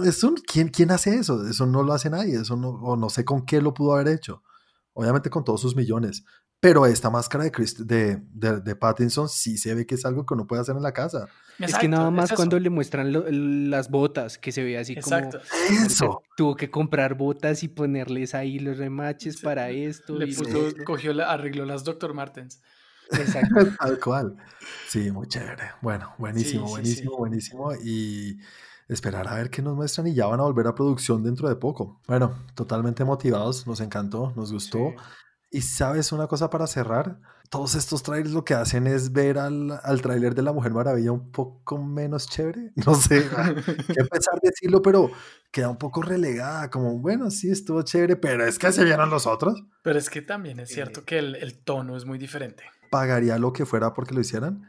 Es un- ¿quién, ¿Quién hace eso? Eso no lo hace nadie. Eso no, o no sé con qué lo pudo haber hecho. Obviamente con todos sus millones. Pero esta máscara de, Christ- de, de, de Pattinson sí se ve que es algo que uno puede hacer en la casa. es que nada más cuando le muestran lo- las botas, que se ve así Exacto. como... Eso. Tuvo que comprar botas y ponerles ahí los remaches Sí, para esto. Le y puso, cogió, la- arregló las Dr. Martens. Exacto. Tal cual. Sí, muy chévere. Bueno, buenísimo, Sí, sí, buenísimo, sí. buenísimo. Y esperar a ver qué nos muestran y ya van a volver a producción dentro de poco. Bueno, totalmente motivados, nos encantó, nos gustó. Sí. Y sabes una cosa para cerrar, todos estos trailers lo que hacen es ver al, al tráiler de la Mujer Maravilla un poco menos chévere. No sé qué pensar decirlo, pero queda un poco relegada, como bueno, sí estuvo chévere, pero es que se vieron los otros. Pero es que también es cierto que el, el tono es muy diferente. Pagaría lo que fuera porque lo hicieran,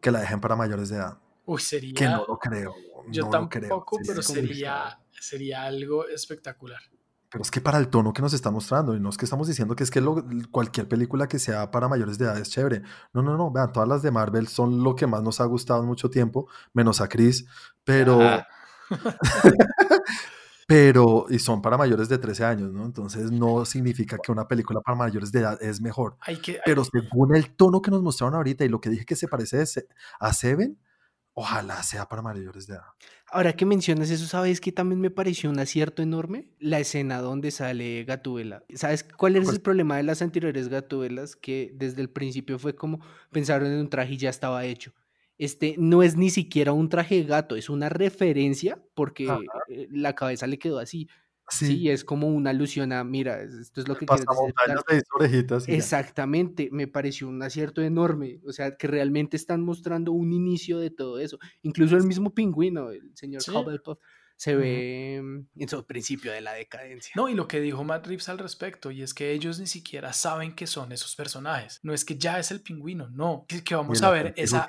que la dejen para mayores de edad. Uy, sería. Que no lo creo. Yo no lo creo. tampoco, pero sería, sería algo espectacular. Pero es que para el tono que nos están mostrando, y no es que estamos diciendo que es que lo- cualquier película que sea para mayores de edad es chévere. No, no, no, vean, todas las de Marvel son lo que más nos ha gustado en mucho tiempo, menos a Chris, pero, pero, y son para mayores de 13 años, ¿no? Entonces no significa que una película para mayores de edad es mejor. Hay que, hay- Pero según el tono que nos mostraron ahorita y lo que dije que se parece a Seven, ojalá sea para mayores de edad. Ahora que mencionas eso, ¿sabes que también me pareció un acierto enorme? La escena donde sale Gatúbela. ¿Sabes cuál es Pues- el problema de las anteriores Gatúbelas? Que desde el principio fue como pensaron en un traje y ya estaba hecho. Este no es ni siquiera un traje de gato, es una referencia porque Ajá. eh, la cabeza le quedó así. Sí. es como una alusión a, mira, esto es lo que. De orejitas Exactamente, me pareció un acierto enorme, o sea, que realmente están mostrando un inicio de todo eso. Incluso el mismo pingüino, el señor sí. se ve en su principio de la decadencia. No, y lo que dijo Matt Reeves al respecto, y es que ellos ni siquiera saben que son esos personajes. No es que ya es el pingüino, no, que, que vamos a ver esa...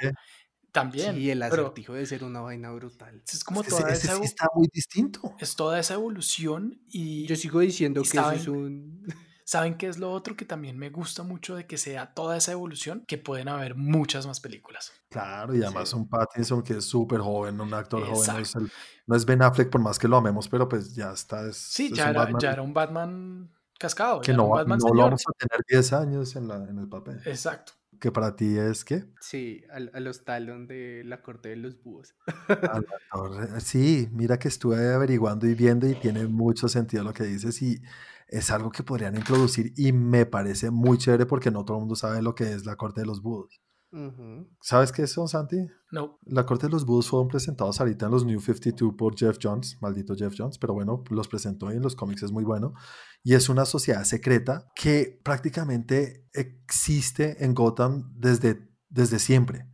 También. Sí, el acertijo de ser una vaina brutal. Es como toda esa sí está muy distinto. Es toda esa evolución y. Yo sigo diciendo que eso es un. ¿Saben qué es lo otro que también me gusta mucho de que sea toda esa evolución? Que pueden haber muchas más películas. Claro, y además un Pattinson que es súper joven, un actor joven. No es, Ben Affleck por más que lo amemos, pero pues ya está. Es, sí, ya, era, ya, era, un Batman cascado. Que no, no lo vamos a tener 10 años en, la, en el papel. Exacto que para ti es qué? Sí, a, los talón de la corte de los búhos. sí, mira que estuve averiguando y viendo y tiene mucho sentido lo que dices y es algo que podrían introducir y me parece muy chévere porque no todo el mundo sabe lo que es la corte de los búhos. ¿Sabes qué son, Santi? No. La corte de los búhos fueron presentados ahorita en los New 52 por Jeff Jones, maldito Jeff Jones, pero bueno, los presentó y en los cómics es muy bueno. Y es una sociedad secreta que prácticamente existe en Gotham desde, desde siempre.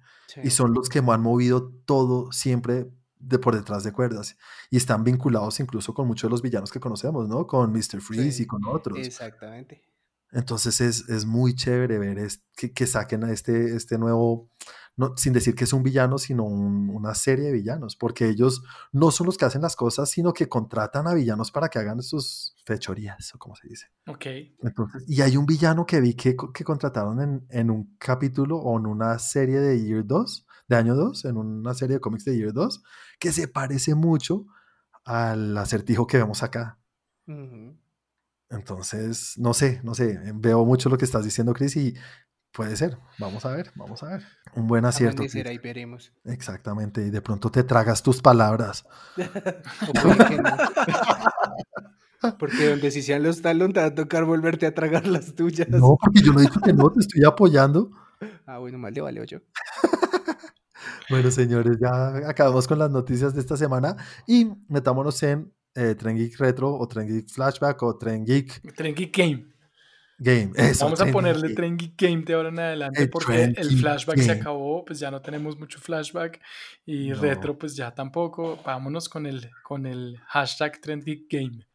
Y son los que han movido todo siempre de por detrás de cuerdas. Y están vinculados incluso con muchos de los villanos que conocemos, ¿no? Con Mr. Freeze y con otros. Exactamente. Entonces es, es muy chévere ver que, que, saquen a este, este nuevo, no, sin decir que es un villano, sino una serie de villanos, porque ellos no son los que hacen las cosas, sino que contratan a villanos para que hagan sus fechorías, o como se dice. Ok. Entonces, y hay un villano que vi que, que contrataron en, en, un capítulo o en una serie de Year 2, de año 2, en una serie de cómics de Year 2, que se parece mucho al acertijo que vemos acá. Entonces, no sé, no sé, veo mucho lo que estás diciendo, Chris, y puede ser. Vamos a ver, vamos a ver. Un buen acierto. Será y veremos. Exactamente, y de pronto te tragas tus palabras. Porque donde si sean los talón te va a tocar volverte a tragar las tuyas. No, porque yo no he dicho que no, te estoy apoyando. Ah, bueno, mal de vale, yo. bueno, señores, ya acabamos con las noticias de esta semana y metámonos en eh, Tren Geek Retro o Tren Geek Flashback o Tren Geek... Tren Geek Game. Game. Vamos a ponerle Tren Geek Game de ahora en adelante porque el flashback se acabó, pues ya no tenemos mucho flashback y retro pues ya tampoco. Vámonos con el, con el hashtag Trend Geek Game.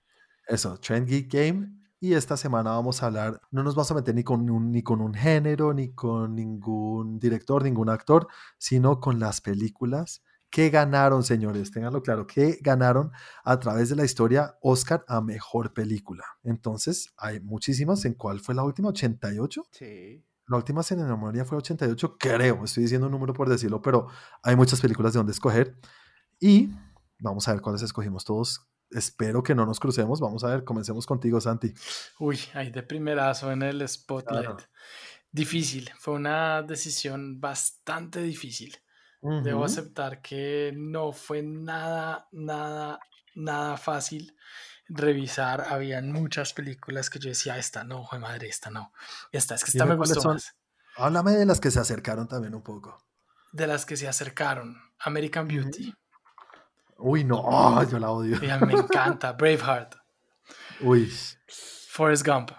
Eso, Trend Geek Game. Y esta semana vamos a hablar, no nos vamos a meter ni con un, ni con un género, ni con ningún director, ningún actor, sino con las películas ¿Qué ganaron, señores? Ténganlo claro, ¿qué ganaron a través de la historia Oscar a mejor película? Entonces, hay muchísimas. ¿En cuál fue la última? ¿88? Sí. La última en memoria fue 88, creo. Estoy diciendo un número por decirlo, pero hay muchas películas de donde escoger. Y vamos a ver cuáles escogimos todos. Espero que no nos crucemos. Vamos a ver, comencemos contigo, Santi. Uy, ahí de primerazo en el spotlight. Difícil, fue una decisión bastante difícil. Debo aceptar que no fue nada, nada, nada fácil revisar. Habían muchas películas que yo decía, esta no, fue madre, esta no. Esta, es que esta me gustó más. Háblame de las que se acercaron también un poco. De las que se acercaron. American Beauty. Uy, no, yo la odio. me encanta. Braveheart. Uy. Forrest Gump.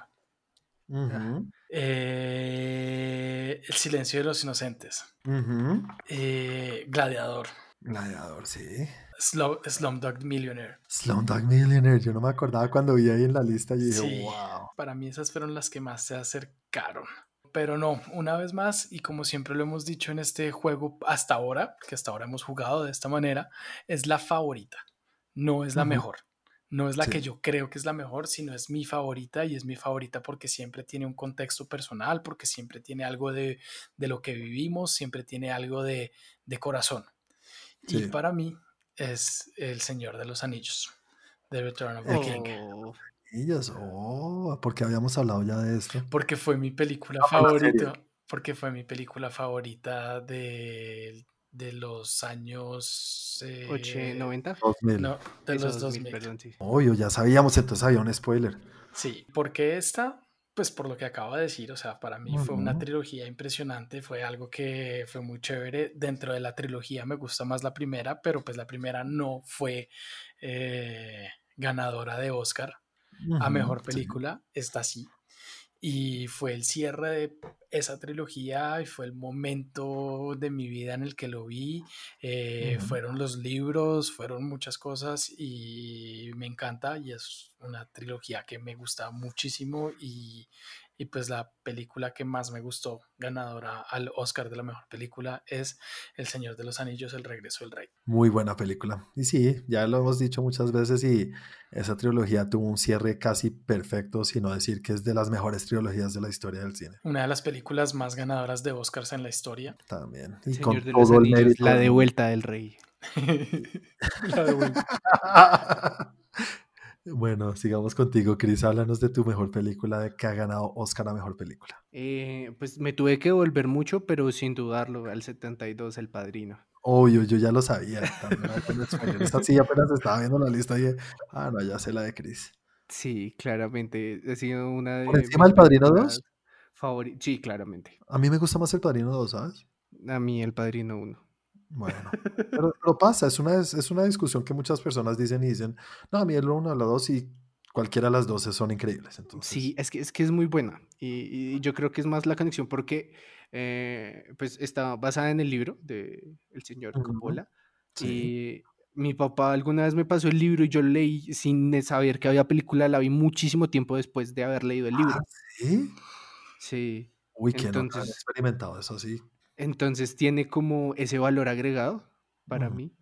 Eh, el silencio de los inocentes. Eh, Gladiador. Gladiador, sí. Slumdog Millionaire. Slumdog Millionaire, yo no me acordaba cuando vi ahí en la lista y dije, wow. Para mí esas fueron las que más se acercaron. Pero no, una vez más, y como siempre lo hemos dicho en este juego hasta ahora, que hasta ahora hemos jugado de esta manera, es la favorita, no es la mejor. No es la que yo creo que es la mejor, sino es mi favorita y es mi favorita porque siempre tiene un contexto personal, porque siempre tiene algo de, lo que vivimos, siempre tiene algo de, corazón. Y para mí es El Señor de los Anillos, The Return of the King. Ellos, oh, porque habíamos hablado ya de esto. Porque fue mi película ah, favorita. Porque fue mi película favorita de de los años eh, 90 no de los 2000, obvio ya sabíamos entonces había un spoiler. Sí porque esta pues por lo que acabo de decir o sea para mí fue una trilogía impresionante fue algo que fue muy chévere. Dentro de la trilogía me gusta más la primera pero pues la primera no fue eh, ganadora de Oscar a Mejor Película, está así. Y fue el cierre de esa trilogía y fue el momento de mi vida en el que lo vi. Eh, fueron los libros, fueron muchas cosas y me encanta y es una trilogía que me gusta muchísimo y y pues la película que más me gustó, ganadora al Oscar de la mejor película, es El Señor de los Anillos, El Regreso del Rey. Muy buena película. Y sí, ya lo hemos dicho muchas veces y esa trilogía tuvo un cierre casi perfecto, sino decir que es de las mejores trilogías de la historia del cine. Una de las películas más ganadoras de Oscars en la historia. También. Y con todo el mérito. La de vuelta del rey. la de vuelta. Bueno, sigamos contigo, Chris. Háblanos de tu mejor película, de que ha ganado Oscar a mejor película. Eh, pues me tuve que volver mucho, pero sin dudarlo, al 72, El Padrino. Obvio, yo ya lo sabía. Esta sí apenas estaba viendo la lista y dije, ah, no, ya sé la de Chris. Sí, claramente. Ha sido una de. ¿Por encima del Padrino 2? Sí, claramente. A mí me gusta más El Padrino 2, ¿sabes? A mí El Padrino 1. Bueno, pero, lo pasa, es una, es una discusión que muchas personas dicen y dicen, no, a mí el uno, la dos y cualquiera de las dos son increíbles. Entonces. Sí, es que, es que es muy buena y, yo creo que es más la conexión porque eh, pues está basada en el libro de el señor Coppola y mi papá alguna vez me pasó el libro y yo leí sin saber que había película, la vi muchísimo tiempo después de haber leído el libro. ¿Ah, ¿Sí? Sí. Uy, que Entonces, no experimentado eso, sí. Entonces tiene como ese valor agregado para mí.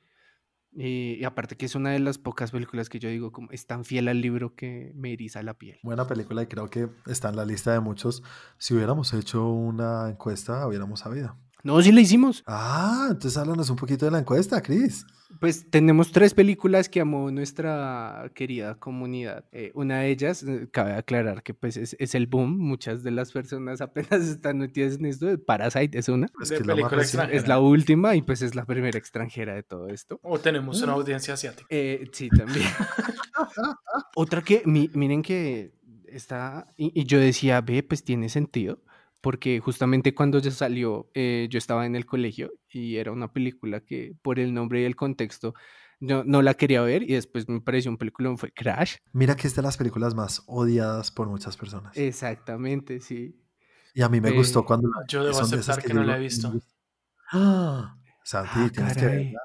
Y, aparte que es una de las pocas películas que yo digo como es tan fiel al libro que me eriza la piel. Buena película y creo que está en la lista de muchos. Si hubiéramos hecho una encuesta, hubiéramos sabido. No, sí la hicimos. Ah, entonces háblanos un poquito de la encuesta, Cris. Pues tenemos tres películas que amó nuestra querida comunidad. Eh, una de ellas, eh, cabe aclarar que pues es, el boom. Muchas de las personas apenas están metidas en esto. Parasite es una. Es, que la es la última y pues es la primera extranjera de todo esto. O tenemos una mm. audiencia asiática. Eh, sí, también. Otra que, miren que está, y yo decía, ve, pues tiene sentido porque justamente cuando ya salió eh, yo estaba en el colegio y era una película que por el nombre y el contexto no, no la quería ver y después me pareció un película, fue Crash. Mira que es de las películas más odiadas por muchas personas. Exactamente, sí. Y a mí me gustó eh, cuando... Yo debo aceptar que, no la he visto. ¡Ah! Santi, ah, tienes que verla.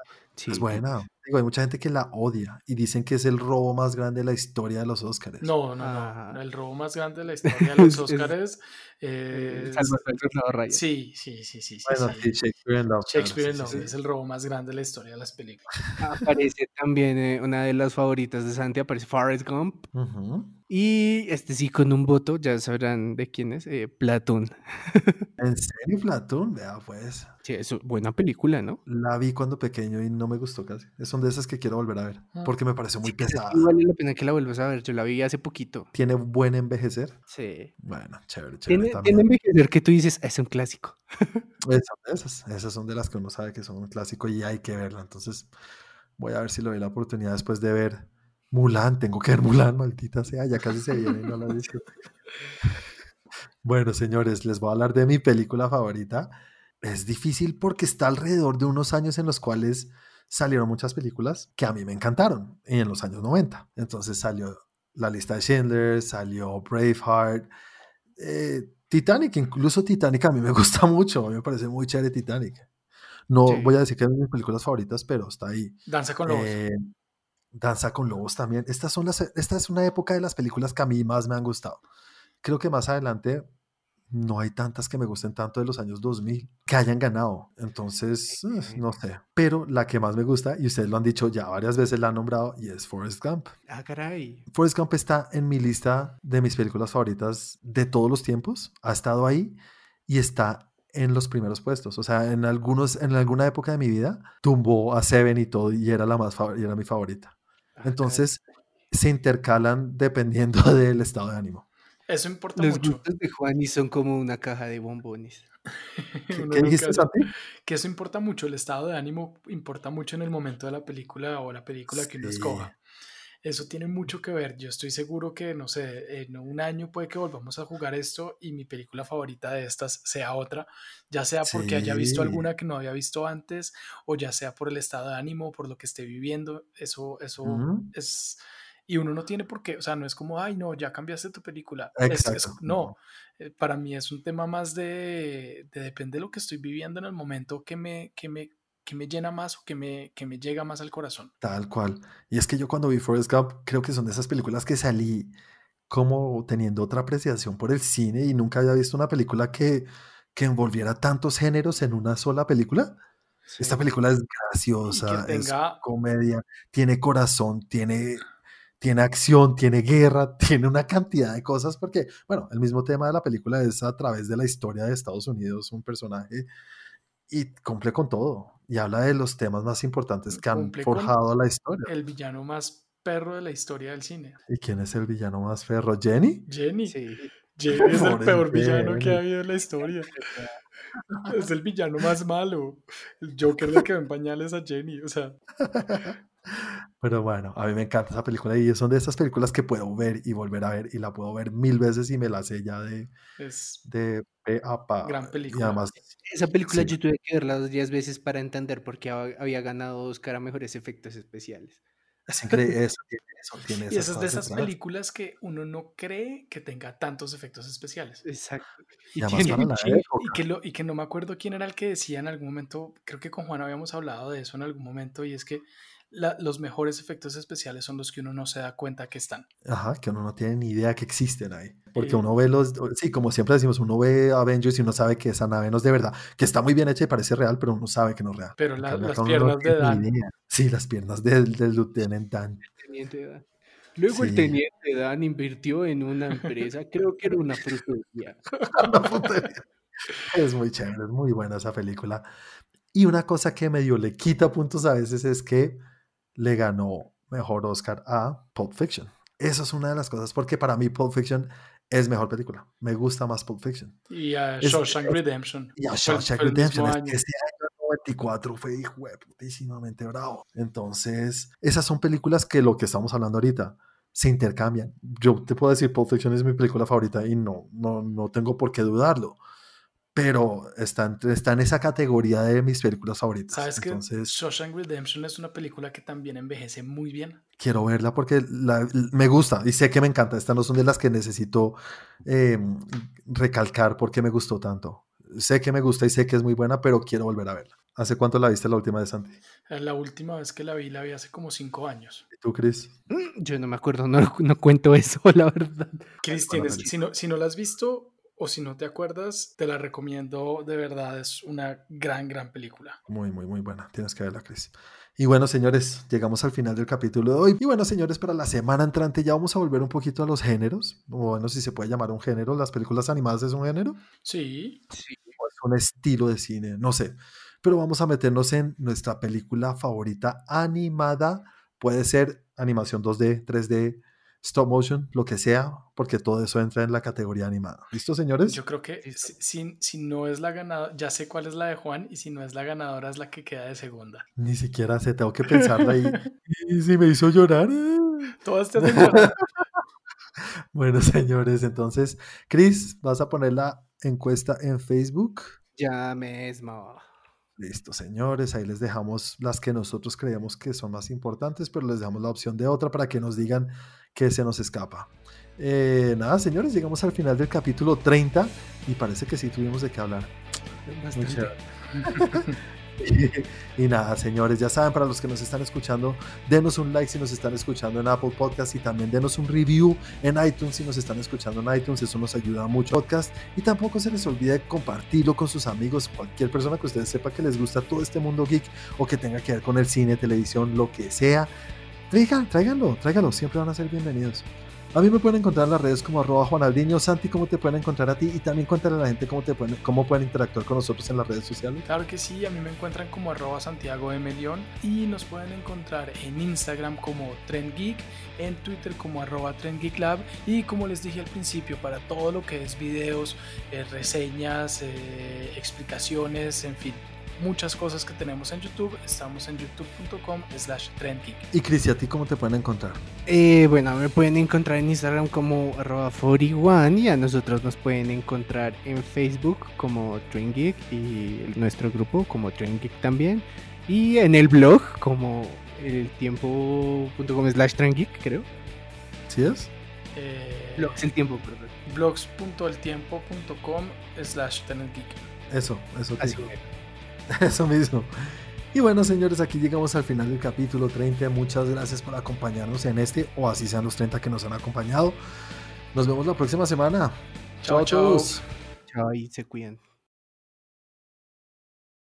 Es buena hay mucha gente que la odia y dicen que es el robo más grande de la historia de los Oscars. No, no, no. El robo más grande de la historia de los Es... Sí, sí, sí, sí. Bueno, sí, Shakespeare in Love. Shakespeare in Love es el robo más grande de la historia de las películas. Aparece también eh, una de las favoritas de Santi, aparece Forrest Gump. Y este sí, con un voto, ya sabrán de quién es, eh, Platoon. ¿En serio, Platoon? Vea, pues. Sí, es buena película, ¿no? La vi cuando pequeño y no me gustó casi. Son de esas que quiero volver a ver, ah. porque me pareció muy pesada. Vale la pena que la vuelvas a ver, yo la vi hace poquito. ¿Tiene buen envejecer? Sí. Bueno, chévere, chévere. Tiene, envejecer que tú dices, es un clásico. esas, esas son de las que uno sabe que son un clásico y hay que verla. Entonces, voy a ver si le doy la oportunidad después de ver Mulan. Tengo que ver Mulan, maldita sea, ya casi se viene, no la. Bueno, señores, les voy a hablar de mi película favorita. Es difícil porque está alrededor de unos años en los cuales salieron muchas películas que a mí me encantaron en los años 90. Entonces salió La lista de Schindler, salió Braveheart, eh, Titanic, incluso Titanic a mí me gusta mucho, a mí me parece muy chévere Titanic. No voy a decir que es de mis películas favoritas, pero está ahí. Danza con lobos. Eh, Danza con lobos también. Estas son las, esta es una época de las películas que a mí más me han gustado. Creo que más adelante no hay tantas que me gusten tanto de los años 2000 que hayan ganado. Entonces, eh, no sé. Pero la que más me gusta, y ustedes lo han dicho ya varias veces, la han nombrado, y es Forrest Gump. Ah, caray. Forrest Gump está en mi lista de mis películas favoritas de todos los tiempos. Ha estado ahí y está en los primeros puestos. O sea, en, algunos, en alguna época de mi vida tumbó a Seven y todo, y era, la más, y era mi favorita. Ah, Entonces, se intercalan dependiendo del estado de ánimo. Eso importa mucho. Los gustos de Juan y son como una caja de bombones. ¿Qué, dijiste, Que eso importa mucho, el estado de ánimo importa mucho en el momento de la película o la película que uno escoja. Eso tiene mucho que ver. Yo estoy seguro que, no sé, en un año puede que volvamos a jugar esto y mi película favorita de estas sea otra, ya sea porque haya visto alguna que no había visto antes o ya sea por el estado de ánimo, por lo que esté viviendo. Eso, eso es Y uno no tiene por qué, o sea, no es como, ay, no, ya cambiaste tu película. Es- es- Exacto. no, eh, para mí es un tema más de, de depende de lo que estoy viviendo en el momento que me, que me, que me llena más o que me, que me llega más al corazón. Tal cual. Y es que yo cuando vi Forrest Gump, creo que son de esas películas que salí como teniendo otra apreciación por el cine y nunca había visto una película que, que envolviera tantos géneros en una sola película. Esta película es graciosa, es comedia, tiene corazón, tiene, tiene acción, tiene guerra, tiene una cantidad de cosas, porque, bueno, el mismo tema de la película es a través de la historia de Estados Unidos, un personaje, y cumple con todo, y habla de los temas más importantes que han forjado la historia. El villano más perro de la historia del cine. ¿Y quién es el villano más ferro? ¿Jenny? Jenny. Sí. Jenny es el peor villano que ha habido en la historia. Es el villano más malo. El Joker le quedó en pañales a Jenny. O sea, Pero bueno, a mí me encanta esa película y son de esas películas que puedo ver y volver a ver y la puedo ver mil veces y me la sé ya de, es de pe a pa. Gran Y película. además, Esa película Sí. yo tuve que verla dos días veces para entender por qué hab- había ganado Oscar a mejores efectos especiales. es increíble, eso tiene, eso tiene Y esas esas de esas detrás. películas que uno no cree que tenga tantos efectos especiales. Exacto. Y además tiene para la. Y que, lo, y que no me acuerdo quién era el que decía en algún momento, creo que con Juan habíamos hablado de eso en algún momento, y es que la- los mejores efectos especiales son los que uno no se da cuenta que están. Ajá, que uno no tiene ni idea que existen ahí. Porque Sí. uno ve los, sí, como siempre decimos, uno ve Avengers y uno sabe que esa nave no es de verdad, que está muy bien hecha y parece real, pero uno sabe que no es real. Pero la- las uno no piernas de Dan. Sí, las piernas del, del Lieutenant Dan. Teniente Dan. Luego el Sí. teniente Dan invirtió en una empresa, creo que era una frutería. Es muy chévere, es muy buena esa película. Y una cosa que medio le quita puntos a veces es que le ganó mejor Oscar a Pulp Fiction. Eso es una de las cosas, porque para mí Pulp Fiction es mejor película. Me gusta más Pulp Fiction. Y a Shawshank Redemption. Y a Fue Shawshank fue Redemption, es que ese año 94 fue hijo de putísimamente bravo. Entonces, esas son películas que lo que estamos hablando ahorita se intercambian. Yo te puedo decir, Pulp Fiction es mi película favorita y no, no, no tengo por qué dudarlo. Pero está, en- está en esa categoría de mis películas favoritas. ¿Sabes que Entonces, Shawshank Redemption es una película que también envejece muy bien? quiero verla porque la- me gusta y sé que me encanta. Estas no son de las que necesito eh, recalcar porque me gustó tanto. Sé que me gusta y sé que es muy buena, pero quiero volver a verla. ¿Hace cuánto la viste la última de Santi? Eh, La última vez que la vi, la vi hace como cinco años. ¿Y tú, Chris? Mm, Yo no me acuerdo, no, no cuento eso, la verdad. Chris, tienes- si, no, si no la has visto o si no te acuerdas, te la recomiendo de verdad. Es una gran, gran película. Muy, muy, muy buena. Tienes que verla, Chris. Y bueno, señores, llegamos al final del capítulo de hoy. Y bueno, señores, para la semana entrante ya vamos a volver un poquito a los géneros. O bueno, si se puede llamar un género. ¿Las películas animadas es un género? Sí, Sí. ¿O es un estilo de cine? No sé. Pero vamos a meternos en nuestra película favorita animada. Puede ser animación 2D, 3D, stop motion, lo que sea, porque todo eso entra en la categoría animada. ¿Listo, señores? yo creo que si, si- si no es la ganadora, ya sé cuál es la de Juan y si no es la ganadora es la que queda de segunda. Ni siquiera sé, tengo que pensarla y, y si me hizo llorar. Todas te hacen llorar. Bueno, señores, entonces, Chris, ¿vas a poner la encuesta en Facebook? Ya mismo. Listo, señores, ahí les dejamos las que nosotros creemos que son más importantes, pero les dejamos la opción de otra para que nos digan qué se nos escapa. Eh, nada, señores, llegamos al final del capítulo 30 y parece que sí tuvimos de qué hablar. Y nada, señores, ya saben, para los que nos están escuchando, denos un like si nos están escuchando en Apple Podcast y también denos un review en iTunes si nos están escuchando en iTunes, eso nos ayuda mucho podcast y tampoco se les olvide compartirlo con sus amigos, cualquier persona que ustedes sepa que les gusta todo este mundo geek o que tenga que ver con el cine, televisión, lo que sea. Traigan, tráiganlo, tráiganlo, siempre van a ser bienvenidos. A mí me pueden encontrar en las redes como arroba Juanaldiño. Santi, ¿cómo te pueden encontrar a ti? Y también cuéntale a la gente cómo, te pueden, cómo pueden interactuar con nosotros en las redes sociales. Claro que sí, a mí me encuentran como arroba Santiago M. León y nos pueden encontrar en Instagram como TrendGeek, en Twitter como arroba TrendGeekLab y como les dije al principio, para todo lo que es videos, eh, reseñas, eh, explicaciones, en fin, muchas cosas que tenemos en YouTube, estamos en youtube.com slash TrendGeek. Y Cris, ¿y a ti cómo te pueden encontrar? Eh, bueno, me pueden encontrar en Instagram como arroba 41 y a nosotros nos pueden encontrar en Facebook como Train Geek y nuestro grupo como Train Geek también y en el blog como el tiempo.com slash Train Geek creo ¿Sí es? Eh, Blogs el tiempo, perdón. blogs.eltiempo.com slash trendgeek. Eso, eso. Así tío. Eso mismo. Y bueno, señores, aquí llegamos al final del capítulo 30. Muchas gracias por acompañarnos en este, o así sean los 30 que nos han acompañado. Nos vemos la próxima semana. Chao. Chao y se cuidan.